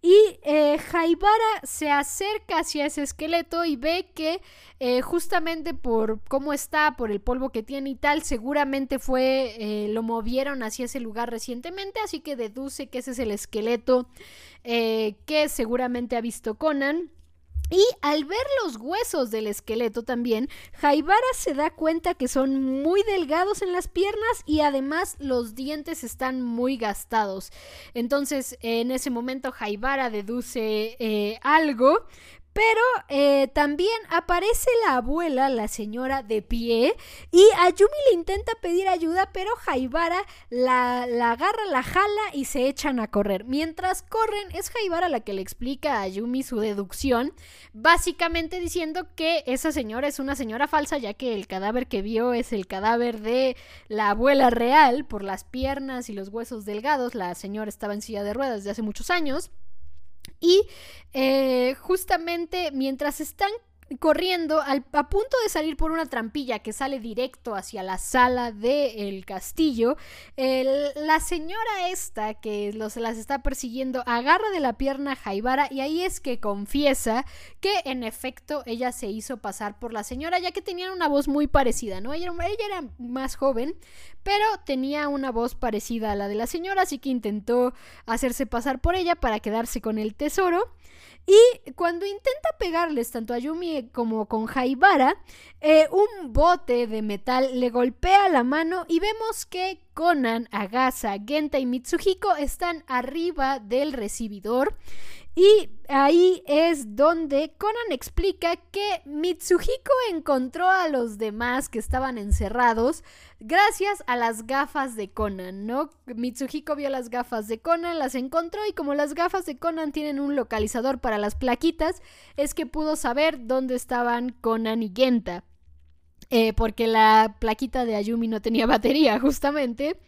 Y eh, Jaibara se acerca hacia ese esqueleto y ve que eh, justamente por cómo está, por el polvo que tiene y tal, seguramente fue, eh, lo movieron hacia ese lugar recientemente, así que deduce que ese es el esqueleto que seguramente ha visto Conan. Y al ver los huesos del esqueleto también, Jaibara se da cuenta que son muy delgados en las piernas y además los dientes están muy gastados. Entonces en ese momento Jaibara deduce eh, algo, pero eh, también aparece la abuela, la señora de pie, y Ayumi le intenta pedir ayuda, pero Jaibara la, la, agarra, la jala y se echan a correr. Mientras corren, es Jaibara la que le explica a Ayumi su deducción, básicamente diciendo que esa señora es una señora falsa, ya que el cadáver que vio es el cadáver de la abuela real, por las piernas y los huesos delgados. La señora estaba en silla de ruedas desde hace muchos años. Y eh, justamente mientras están corriendo a punto de salir por una trampilla que sale directo hacia la sala del castillo, la señora esta que los, las está persiguiendo agarra de la pierna a Jaibara y ahí es que confiesa que en efecto ella se hizo pasar por la señora ya que tenían una voz muy parecida, ¿no? Ella, ella era más joven, pero tenía una voz parecida a la de la señora, así que intentó hacerse pasar por ella para quedarse con el tesoro. Y cuando intenta pegarles tanto a Yumi como con Jaibara, eh, un bote de metal le golpea la mano y vemos que Conan, Agasa, Genta y Mitsuhiko están arriba del recibidor. Y ahí es donde Conan explica que Mitsuhiko encontró a los demás que estaban encerrados gracias a las gafas de Conan, ¿no? Mitsuhiko vio las gafas de Conan, las encontró y como las gafas de Conan tienen un localizador para las plaquitas, es que pudo saber dónde estaban Conan y Genta. Eh, porque la plaquita de Ayumi no tenía batería, <laughs> justamente.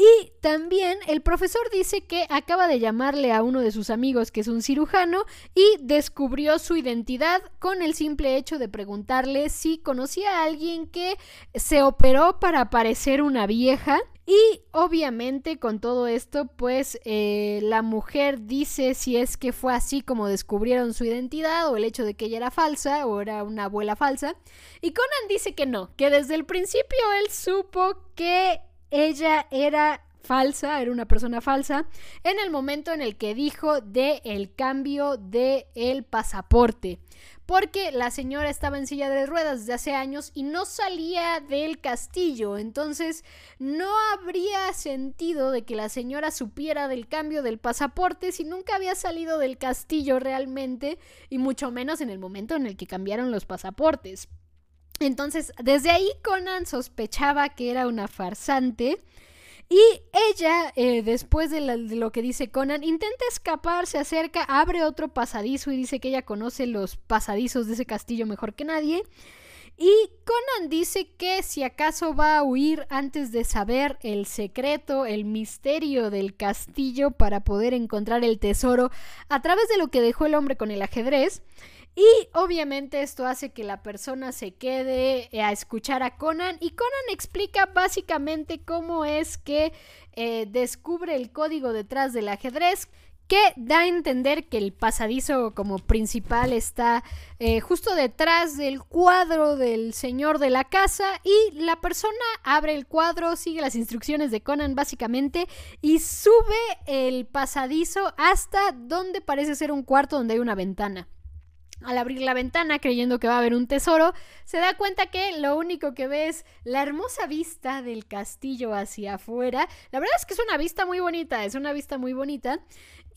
Y también el profesor dice que acaba de llamarle a uno de sus amigos que es un cirujano y descubrió su identidad con el simple hecho de preguntarle si conocía a alguien que se operó para parecer una vieja. Y obviamente con todo esto, pues eh, la mujer dice si es que fue así como descubrieron su identidad o el hecho de que ella era falsa o era una abuela falsa. Y Conan dice que no, que desde el principio él supo que ella era falsa, era una persona falsa, en el momento en el que dijo de el cambio de el pasaporte. Porque la señora estaba en silla de ruedas desde hace años y no salía del castillo. Entonces no habría sentido de que la señora supiera del cambio del pasaporte si nunca había salido del castillo realmente. Y mucho menos en el momento en el que cambiaron los pasaportes. Entonces, desde ahí Conan sospechaba que era una farsante. Y ella, eh, después de, lo que dice Conan, intenta escapar, se acerca, abre otro pasadizo y dice que ella conoce los pasadizos de ese castillo mejor que nadie. Y Conan dice que si acaso va a huir antes de saber el secreto, el misterio del castillo para poder encontrar el tesoro a través de lo que dejó el hombre con el ajedrez. Y obviamente esto hace que la persona se quede eh, a escuchar a Conan. Y Conan explica básicamente cómo es que eh, descubre el código detrás del ajedrez que da a entender que el pasadizo como principal está eh, justo detrás del cuadro del señor de la casa. Y la persona abre el cuadro, sigue las instrucciones de Conan básicamente y sube el pasadizo hasta donde parece ser un cuarto donde hay una ventana al abrir la ventana creyendo que va a haber un tesoro, se da cuenta que lo único que ve es la hermosa vista del castillo hacia afuera. La verdad es que es una vista muy bonita, es una vista muy bonita.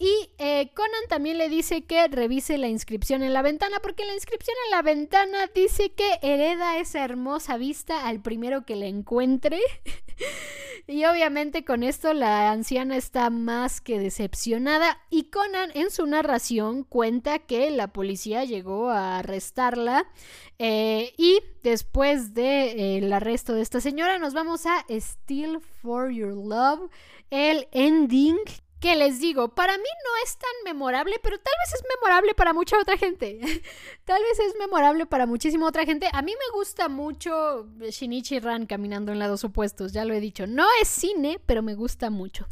Y eh, Conan también le dice que revise la inscripción en la ventana, porque la inscripción en la ventana dice que hereda esa hermosa vista al primero que la encuentre. <laughs> y obviamente con esto la anciana está más que decepcionada. Y Conan en su narración cuenta que la policía llegó a arrestarla. Eh, y después del eh, arresto de esta señora, nos vamos a Still for Your Love, el ending que les digo, para mí no es tan memorable, pero tal vez es memorable para mucha otra gente. <laughs> tal vez es memorable para muchísima otra gente. A mí me gusta mucho Shinichi Ran caminando en lados opuestos, ya lo he dicho. No es cine, pero me gusta mucho.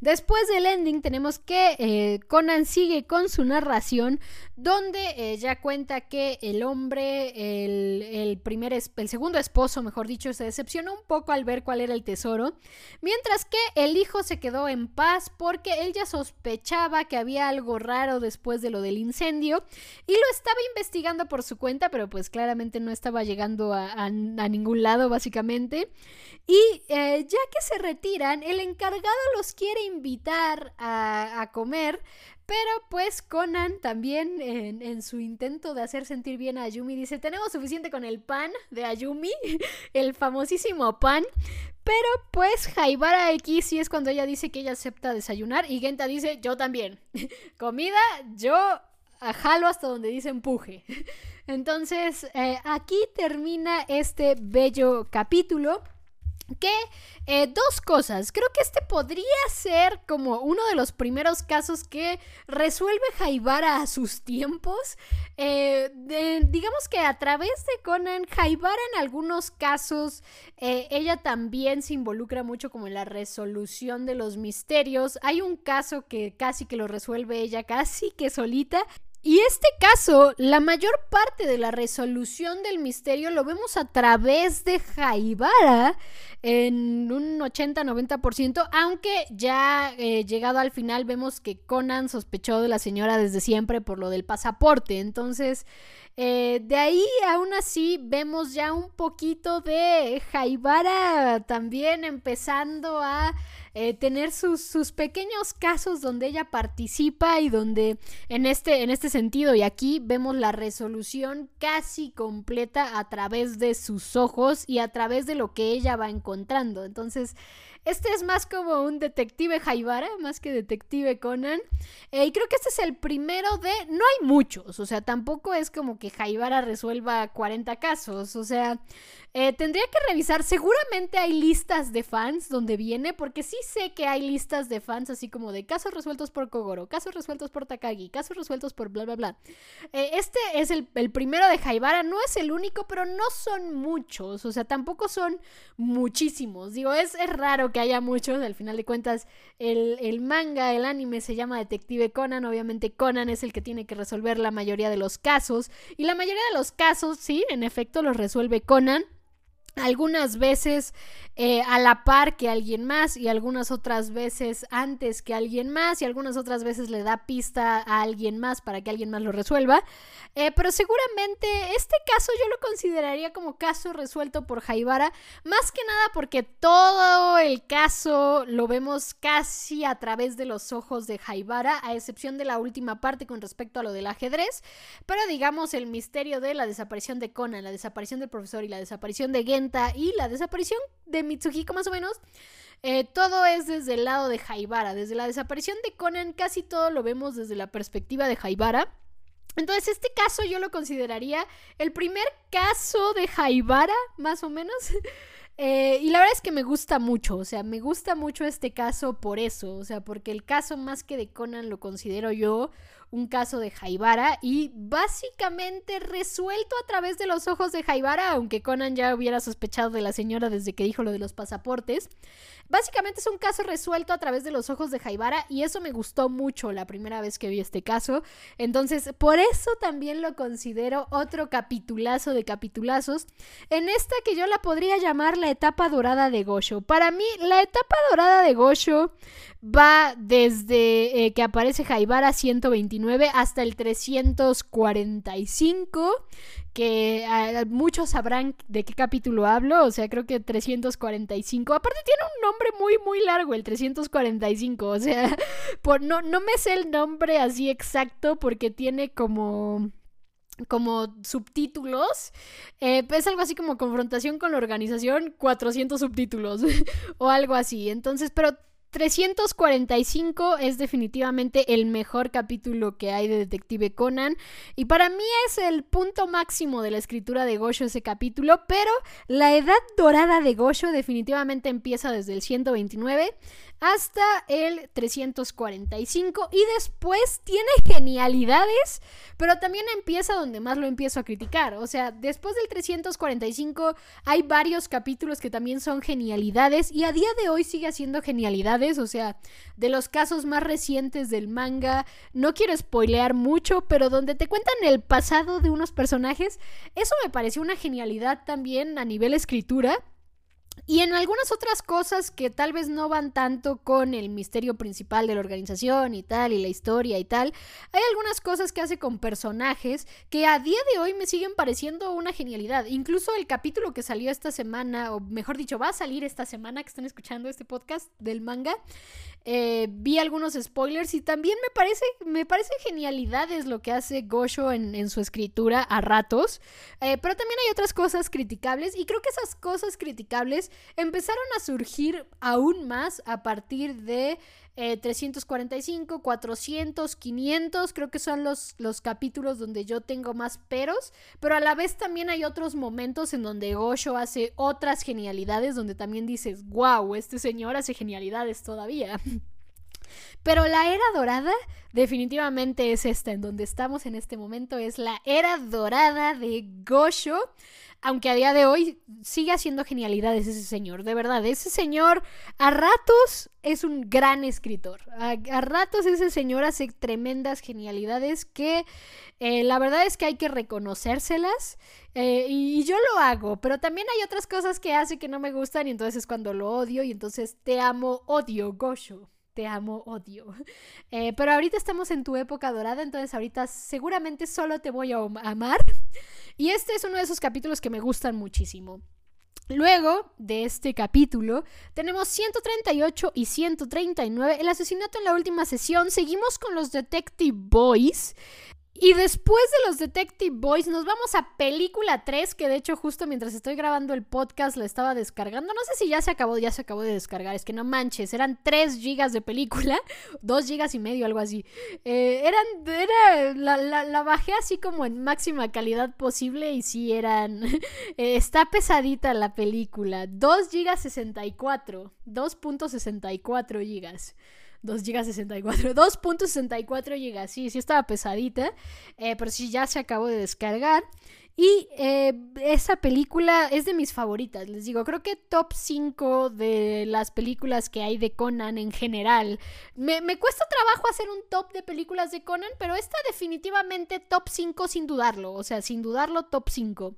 Después del ending tenemos que eh, Conan sigue con su narración, donde eh, ya cuenta que el hombre, el, el, primer, el segundo esposo, mejor dicho, se decepcionó un poco al ver cuál era el tesoro, mientras que el hijo se quedó en paz porque él ya sospechaba que había algo raro después de lo del incendio y lo estaba investigando por su cuenta, pero pues claramente no estaba llegando a, ningún lado básicamente. Y eh, ya que se retiran, el encargado los quiere invitar a, a comer, pero pues Conan también en, su intento de hacer sentir bien a Ayumi dice, tenemos suficiente con el pan de Ayumi, <laughs> el famosísimo pan. Pero pues Jaibara X sí es cuando ella dice que ella acepta desayunar y Genta dice, yo también. <laughs> Comida, yo jalo hasta donde dice empuje. <laughs> Entonces, eh, aquí termina este bello capítulo que eh, dos cosas. Creo que este podría ser como uno de los primeros casos que resuelve Jaibara a sus tiempos. Eh, digamos que a través de Conan, Jaibara en algunos casos, eh, ella también se involucra mucho como en la resolución de los misterios. Hay un caso que casi que lo resuelve ella, casi que solita. Y este caso, la mayor parte de la resolución del misterio lo vemos a través de Jaibara, en un 80-90%, aunque ya eh, llegado al final vemos que Conan sospechó de la señora desde siempre por lo del pasaporte. Entonces, eh, de ahí aún así vemos ya un poquito de Jaibara también empezando a eh, tener sus, sus, pequeños casos donde ella participa y donde en este, en este sentido y aquí vemos la resolución casi completa a través de sus ojos y a través de lo que ella va encontrando. Entonces, este es más como un detective Jaibara, más que detective Conan. Eh, y creo que este es el primero de... No hay muchos, o sea, tampoco es como que Jaibara resuelva 40 casos, o sea, eh, tendría que revisar, seguramente hay listas de fans donde viene, porque sí sé que hay listas de fans así como de casos resueltos por Kogoro, casos resueltos por Takagi, casos resueltos por bla bla bla. Eh, este es el, primero de Jaibara, no es el único, pero no son muchos, o sea, tampoco son muchísimos. Digo, es, es raro que haya muchos, al final de cuentas, el, el manga, el anime se llama Detective Conan, obviamente Conan es el que tiene que resolver la mayoría de los casos, y la mayoría de los casos, sí, en efecto, los resuelve Conan algunas veces eh, a la par que alguien más y algunas otras veces antes que alguien más y algunas otras veces le da pista a alguien más para que alguien más lo resuelva. Eh, pero seguramente este caso yo lo consideraría como caso resuelto por Jaibara, más que nada porque todo el caso lo vemos casi a través de los ojos de Jaibara, a excepción de la última parte con respecto a lo del ajedrez, pero digamos el misterio de la desaparición de Conan, la desaparición del profesor y la desaparición de Y la desaparición de Mitsuhiko más o menos. Eh, todo es desde el lado de Jaibara. Desde la desaparición de Conan casi todo lo vemos desde la perspectiva de Jaibara. Entonces este caso yo lo consideraría el primer caso de Jaibara, más o menos. <laughs> Eh, y la verdad es que me gusta mucho, o sea, me gusta mucho este caso por eso, o sea, porque el caso más que de Conan lo considero yo un caso de Jaibara y básicamente resuelto a través de los ojos de Jaibara, aunque Conan ya hubiera sospechado de la señora desde que dijo lo de los pasaportes. Básicamente es un caso resuelto a través de los ojos de Jaibara y eso me gustó mucho la primera vez que vi este caso. Entonces, por eso también lo considero otro capitulazo de capitulazos en esta que yo la podría llamar la etapa dorada de Gosho. Para mí, la etapa dorada de Gosho va desde eh, que aparece Jaibara 129 hasta el 345, que ah, muchos sabrán de qué capítulo hablo, o sea, creo que 345. Aparte tiene un nombre muy, muy largo, el 345, o sea, <laughs> por, no, no me sé el nombre así exacto porque tiene como como subtítulos, eh, es algo así como confrontación con la organización, 400 subtítulos <laughs> o algo así. Entonces, pero 345 es definitivamente el mejor capítulo que hay de Detective Conan. Y para mí es el punto máximo de la escritura de Gosho ese capítulo, pero la edad dorada de Gosho definitivamente empieza desde el 129 hasta el 345 y después tiene <laughs> genialidades, pero también empieza donde más lo empiezo a criticar. O sea, después del 345 hay varios capítulos que también son genialidades y a día de hoy sigue haciendo genialidades, o sea, de los casos más recientes del manga, no quiero spoilear mucho, pero donde te cuentan el pasado de unos personajes, eso me pareció una genialidad también a nivel escritura. Y en algunas otras cosas que tal vez no van tanto con el misterio principal de la organización y tal, y la historia y tal, hay algunas cosas que hace con personajes que a día de hoy me siguen pareciendo una genialidad. Incluso el capítulo que salió esta semana, o mejor dicho, va a salir esta semana que están escuchando este podcast del manga, eh, vi algunos spoilers y también me parece, me parece genialidades lo que hace Gosho en, su escritura a ratos, eh, pero también hay otras cosas criticables y creo que esas cosas criticables empezaron a surgir aún más a partir de 345, 400, 500, creo que son los, los capítulos donde yo tengo más peros, pero a la vez también hay otros momentos en donde Gosho hace otras genialidades, donde también dices, wow, este señor hace genialidades todavía. <laughs> Pero la era dorada definitivamente es esta, en donde estamos en este momento, es la era dorada de Gosho aunque a día de hoy sigue haciendo genialidades ese señor, de verdad, ese señor a ratos es un gran escritor, a, ratos ese señor hace tremendas genialidades que eh, la verdad es que hay que reconocérselas eh, y, yo lo hago, pero también hay otras cosas que hace que no me gustan y entonces es cuando lo odio y entonces te amo, odio, Gosho te amo, odio. <laughs> Eh, pero ahorita estamos en tu época dorada, entonces ahorita seguramente solo te voy a amar. <laughs> Y este es uno de esos capítulos que me gustan muchísimo. Luego de este capítulo, tenemos 138 y 139, el asesinato en la última sesión. Seguimos con los Detective Boys. Y después de los Detective Boys nos vamos a película 3, que de hecho justo mientras estoy grabando el podcast la estaba descargando. No sé si ya se acabó, ya se acabó de descargar, es que no manches, eran 3 gigas de película, <laughs> 2 gigas y medio, algo así. Eh, eran, era, la, bajé así como en máxima calidad posible y sí eran, <laughs> eh, está pesadita la película, 2 gigas 64, 2.64 gigas. 2 GB 64, 2.64 GB, sí, sí estaba pesadita, eh, pero sí ya se acabó de descargar. Y eh, esa película es de mis favoritas, les digo, creo que top 5 de las películas que hay de Conan en general. Me, me, cuesta trabajo hacer un top de películas de Conan, pero esta definitivamente top 5 sin dudarlo, o sea, sin dudarlo top 5.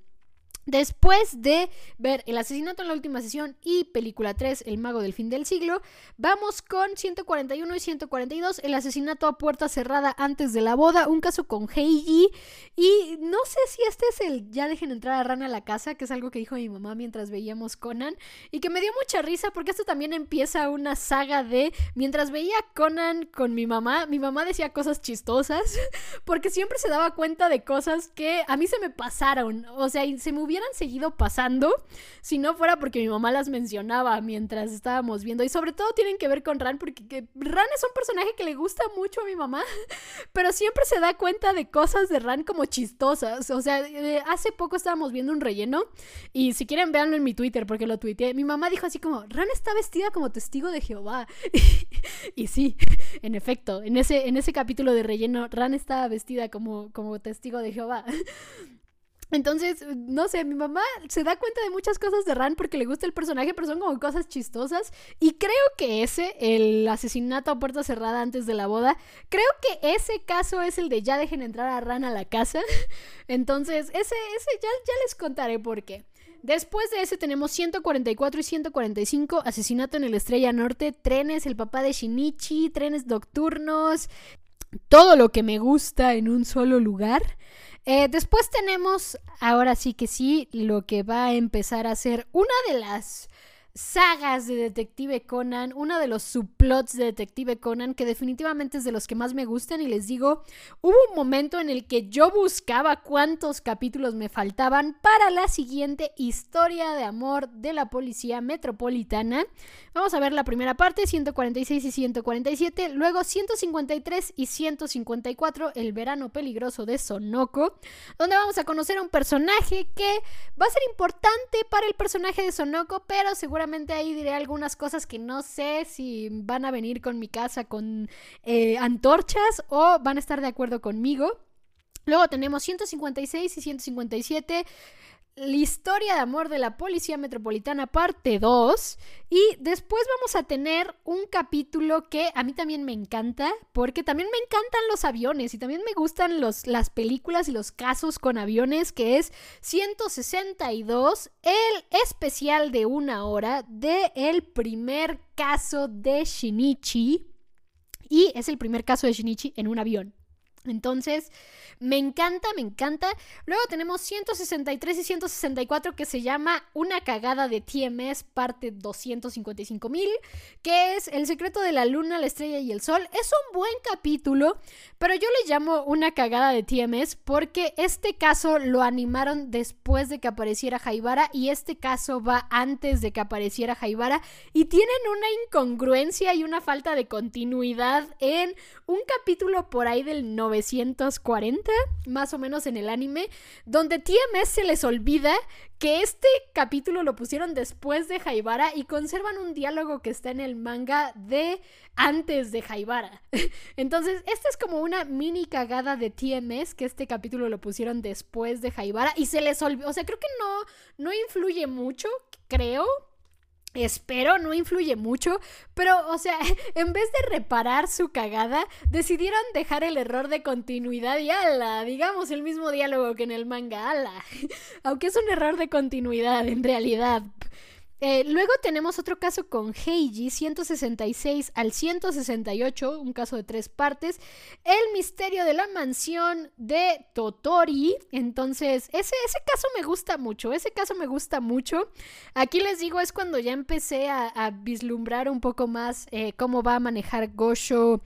Después de ver El asesinato en la última sesión y película 3, El mago del fin del siglo, vamos con 141 y 142, El asesinato a puerta cerrada antes de la boda, un caso con Heiji. Y no sé si este es el Ya dejen entrar a Rana a la casa, que es algo que dijo mi mamá mientras veíamos Conan, y que me dio mucha risa porque esto también empieza una saga de mientras veía Conan con mi mamá, mi mamá decía cosas chistosas, <laughs> porque siempre se daba cuenta de cosas que a mí se me pasaron, o sea, se me hubiera hubieran seguido pasando si no fuera porque mi mamá las mencionaba mientras estábamos viendo. Y sobre todo tienen que ver con Ran, porque Ran es un personaje que le gusta mucho a mi mamá, <laughs> pero siempre se da cuenta de cosas de Ran como chistosas. O sea, eh, hace poco estábamos viendo un relleno y si quieren véanlo en mi Twitter porque lo tuiteé. Mi mamá dijo así como, Ran está vestida como testigo de Jehová. <laughs> y sí, en efecto, en ese, en ese capítulo de relleno, Ran estaba vestida como, como testigo de Jehová. <laughs> Entonces, no sé, mi mamá se da cuenta de muchas cosas de Ran porque le gusta el personaje, pero son como cosas chistosas. Y creo que ese, el asesinato a puerta cerrada antes de la boda, creo que ese caso es el de ya dejen entrar a Ran a la casa. <laughs> Entonces, ese, ese ya, ya les contaré por qué. Después de ese tenemos 144 y 145, Asesinato en el Estrella Norte, Trenes, el papá de Shinichi, Trenes Nocturnos, todo lo que me gusta en un solo lugar. Eh, después tenemos, ahora sí que sí, lo que va a empezar a ser una de las sagas de Detective Conan, uno de los subplots de Detective Conan que definitivamente es de los que más me gustan y les digo, hubo un momento en el que yo buscaba cuántos capítulos me faltaban para la siguiente historia de amor de la policía metropolitana. Vamos a ver la primera parte, 146 y 147, luego 153 y 154, El verano peligroso de Sonoko, donde vamos a conocer a un personaje que va a ser importante para el personaje de Sonoko, pero seguramente ahí diré algunas cosas que no sé si van a venir con mi casa con eh, antorchas o van a estar de acuerdo conmigo. Luego tenemos 156 y 157 la historia de amor de la Policía Metropolitana parte 2 y después vamos a tener un capítulo que a mí también me encanta porque también me encantan los aviones y también me gustan los, las películas y los casos con aviones que es 162 el especial de una hora de el primer caso de Shinichi y es el primer caso de Shinichi en un avión. Entonces, me encanta, me encanta. Luego tenemos 163 y 164 que se llama Una cagada de TMS parte 255 mil, que es El secreto de la luna, la estrella y el sol. Es un buen capítulo, pero yo le llamo Una cagada de TMS porque este caso lo animaron después de que apareciera Jaibara y este caso va antes de que apareciera Jaibara y tienen una incongruencia y una falta de continuidad en un capítulo por ahí del 90 1940, más o menos en el anime, donde TMS se les olvida que este capítulo lo pusieron después de Jaibara y conservan un diálogo que está en el manga de antes de Jaibara. <laughs> Entonces, esta es como una mini cagada de TMS que este capítulo lo pusieron después de Jaibara y se les olvidó, o sea, creo que no no influye mucho, creo, Espero, no influye mucho, pero, o sea, <laughs> en vez de reparar su cagada, decidieron dejar el error de continuidad y ala, digamos el mismo diálogo que en el manga, ala. <laughs> Aunque es un error de continuidad en realidad. Eh, luego tenemos otro caso con Heiji, 166 al 168, un caso de tres partes. El misterio de la mansión de Totori. Entonces, ese, ese caso me gusta mucho, ese caso me gusta mucho. Aquí les digo, es cuando ya empecé a, vislumbrar un poco más eh, cómo va a manejar Gosho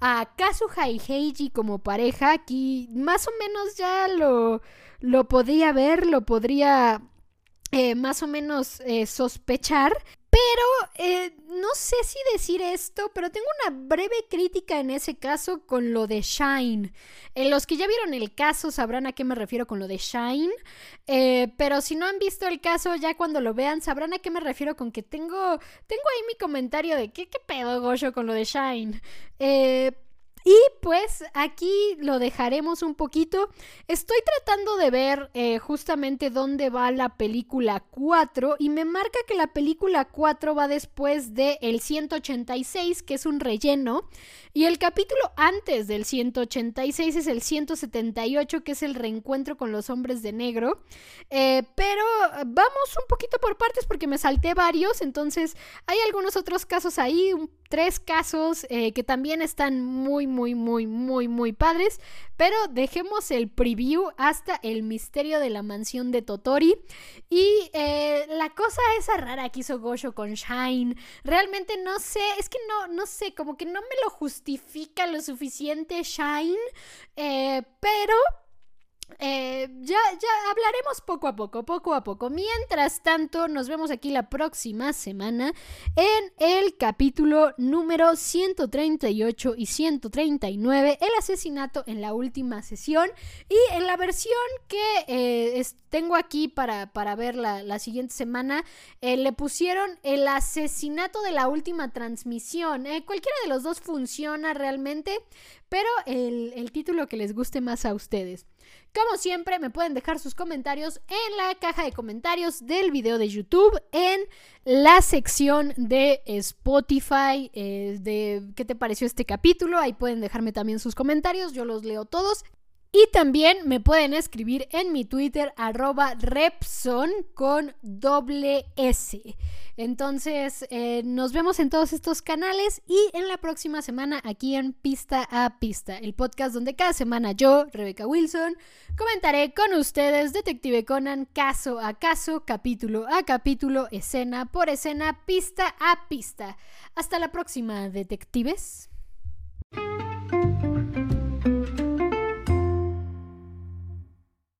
a Kazuha y Heiji como pareja. Aquí más o menos ya lo, lo podría ver, lo podría eh, más o menos eh, sospechar. Pero eh, no sé si decir esto, pero tengo una breve crítica en ese caso con lo de Shine. los que ya vieron el caso sabrán a qué me refiero con lo de Shine. pero si no han visto el caso, ya cuando lo vean sabrán a qué me refiero con que tengo, tengo ahí mi comentario de qué, qué pedo Goyo con lo de Shine. Y pues aquí lo dejaremos un poquito. Estoy tratando de ver eh, justamente dónde va la película 4 y me marca que la película 4 va después de el 186, que es un relleno. Y el capítulo antes del 186 es el 178, que es el reencuentro con los hombres de negro. Eh, pero vamos un poquito por partes porque me salté varios, entonces hay algunos otros casos ahí, tres casos eh, que también están muy, muy, muy, muy, muy padres. Pero dejemos el preview hasta el misterio de la mansión de Totori. Y eh, la cosa esa rara que hizo Gosho con Shine, realmente no sé, es que no, no sé, como que no me lo justifica lo suficiente Shine, eh, pero eh, ya, ya hablaremos poco a poco, poco a poco. Mientras tanto, nos vemos aquí la próxima semana en el capítulo número 138 y 139, el asesinato en la última sesión. Y en la versión que eh, tengo aquí para, para ver la, siguiente semana, eh, le pusieron el asesinato de la última transmisión. cualquiera de los dos funciona realmente, pero el, el título que les guste más a ustedes. Como siempre, me pueden dejar sus comentarios en la caja de comentarios del video de YouTube, en la sección de Spotify, eh, de qué te pareció este capítulo. Ahí pueden dejarme también sus comentarios, yo los leo todos. Y también me pueden escribir en mi Twitter arroba Repson con doble S. Entonces, eh, nos vemos en todos estos canales y en la próxima semana aquí en Pista a Pista, el podcast donde cada semana yo, Rebeca Wilson, comentaré con ustedes Detective Conan caso a caso, capítulo a capítulo, escena por escena, pista a pista. Hasta la próxima, detectives.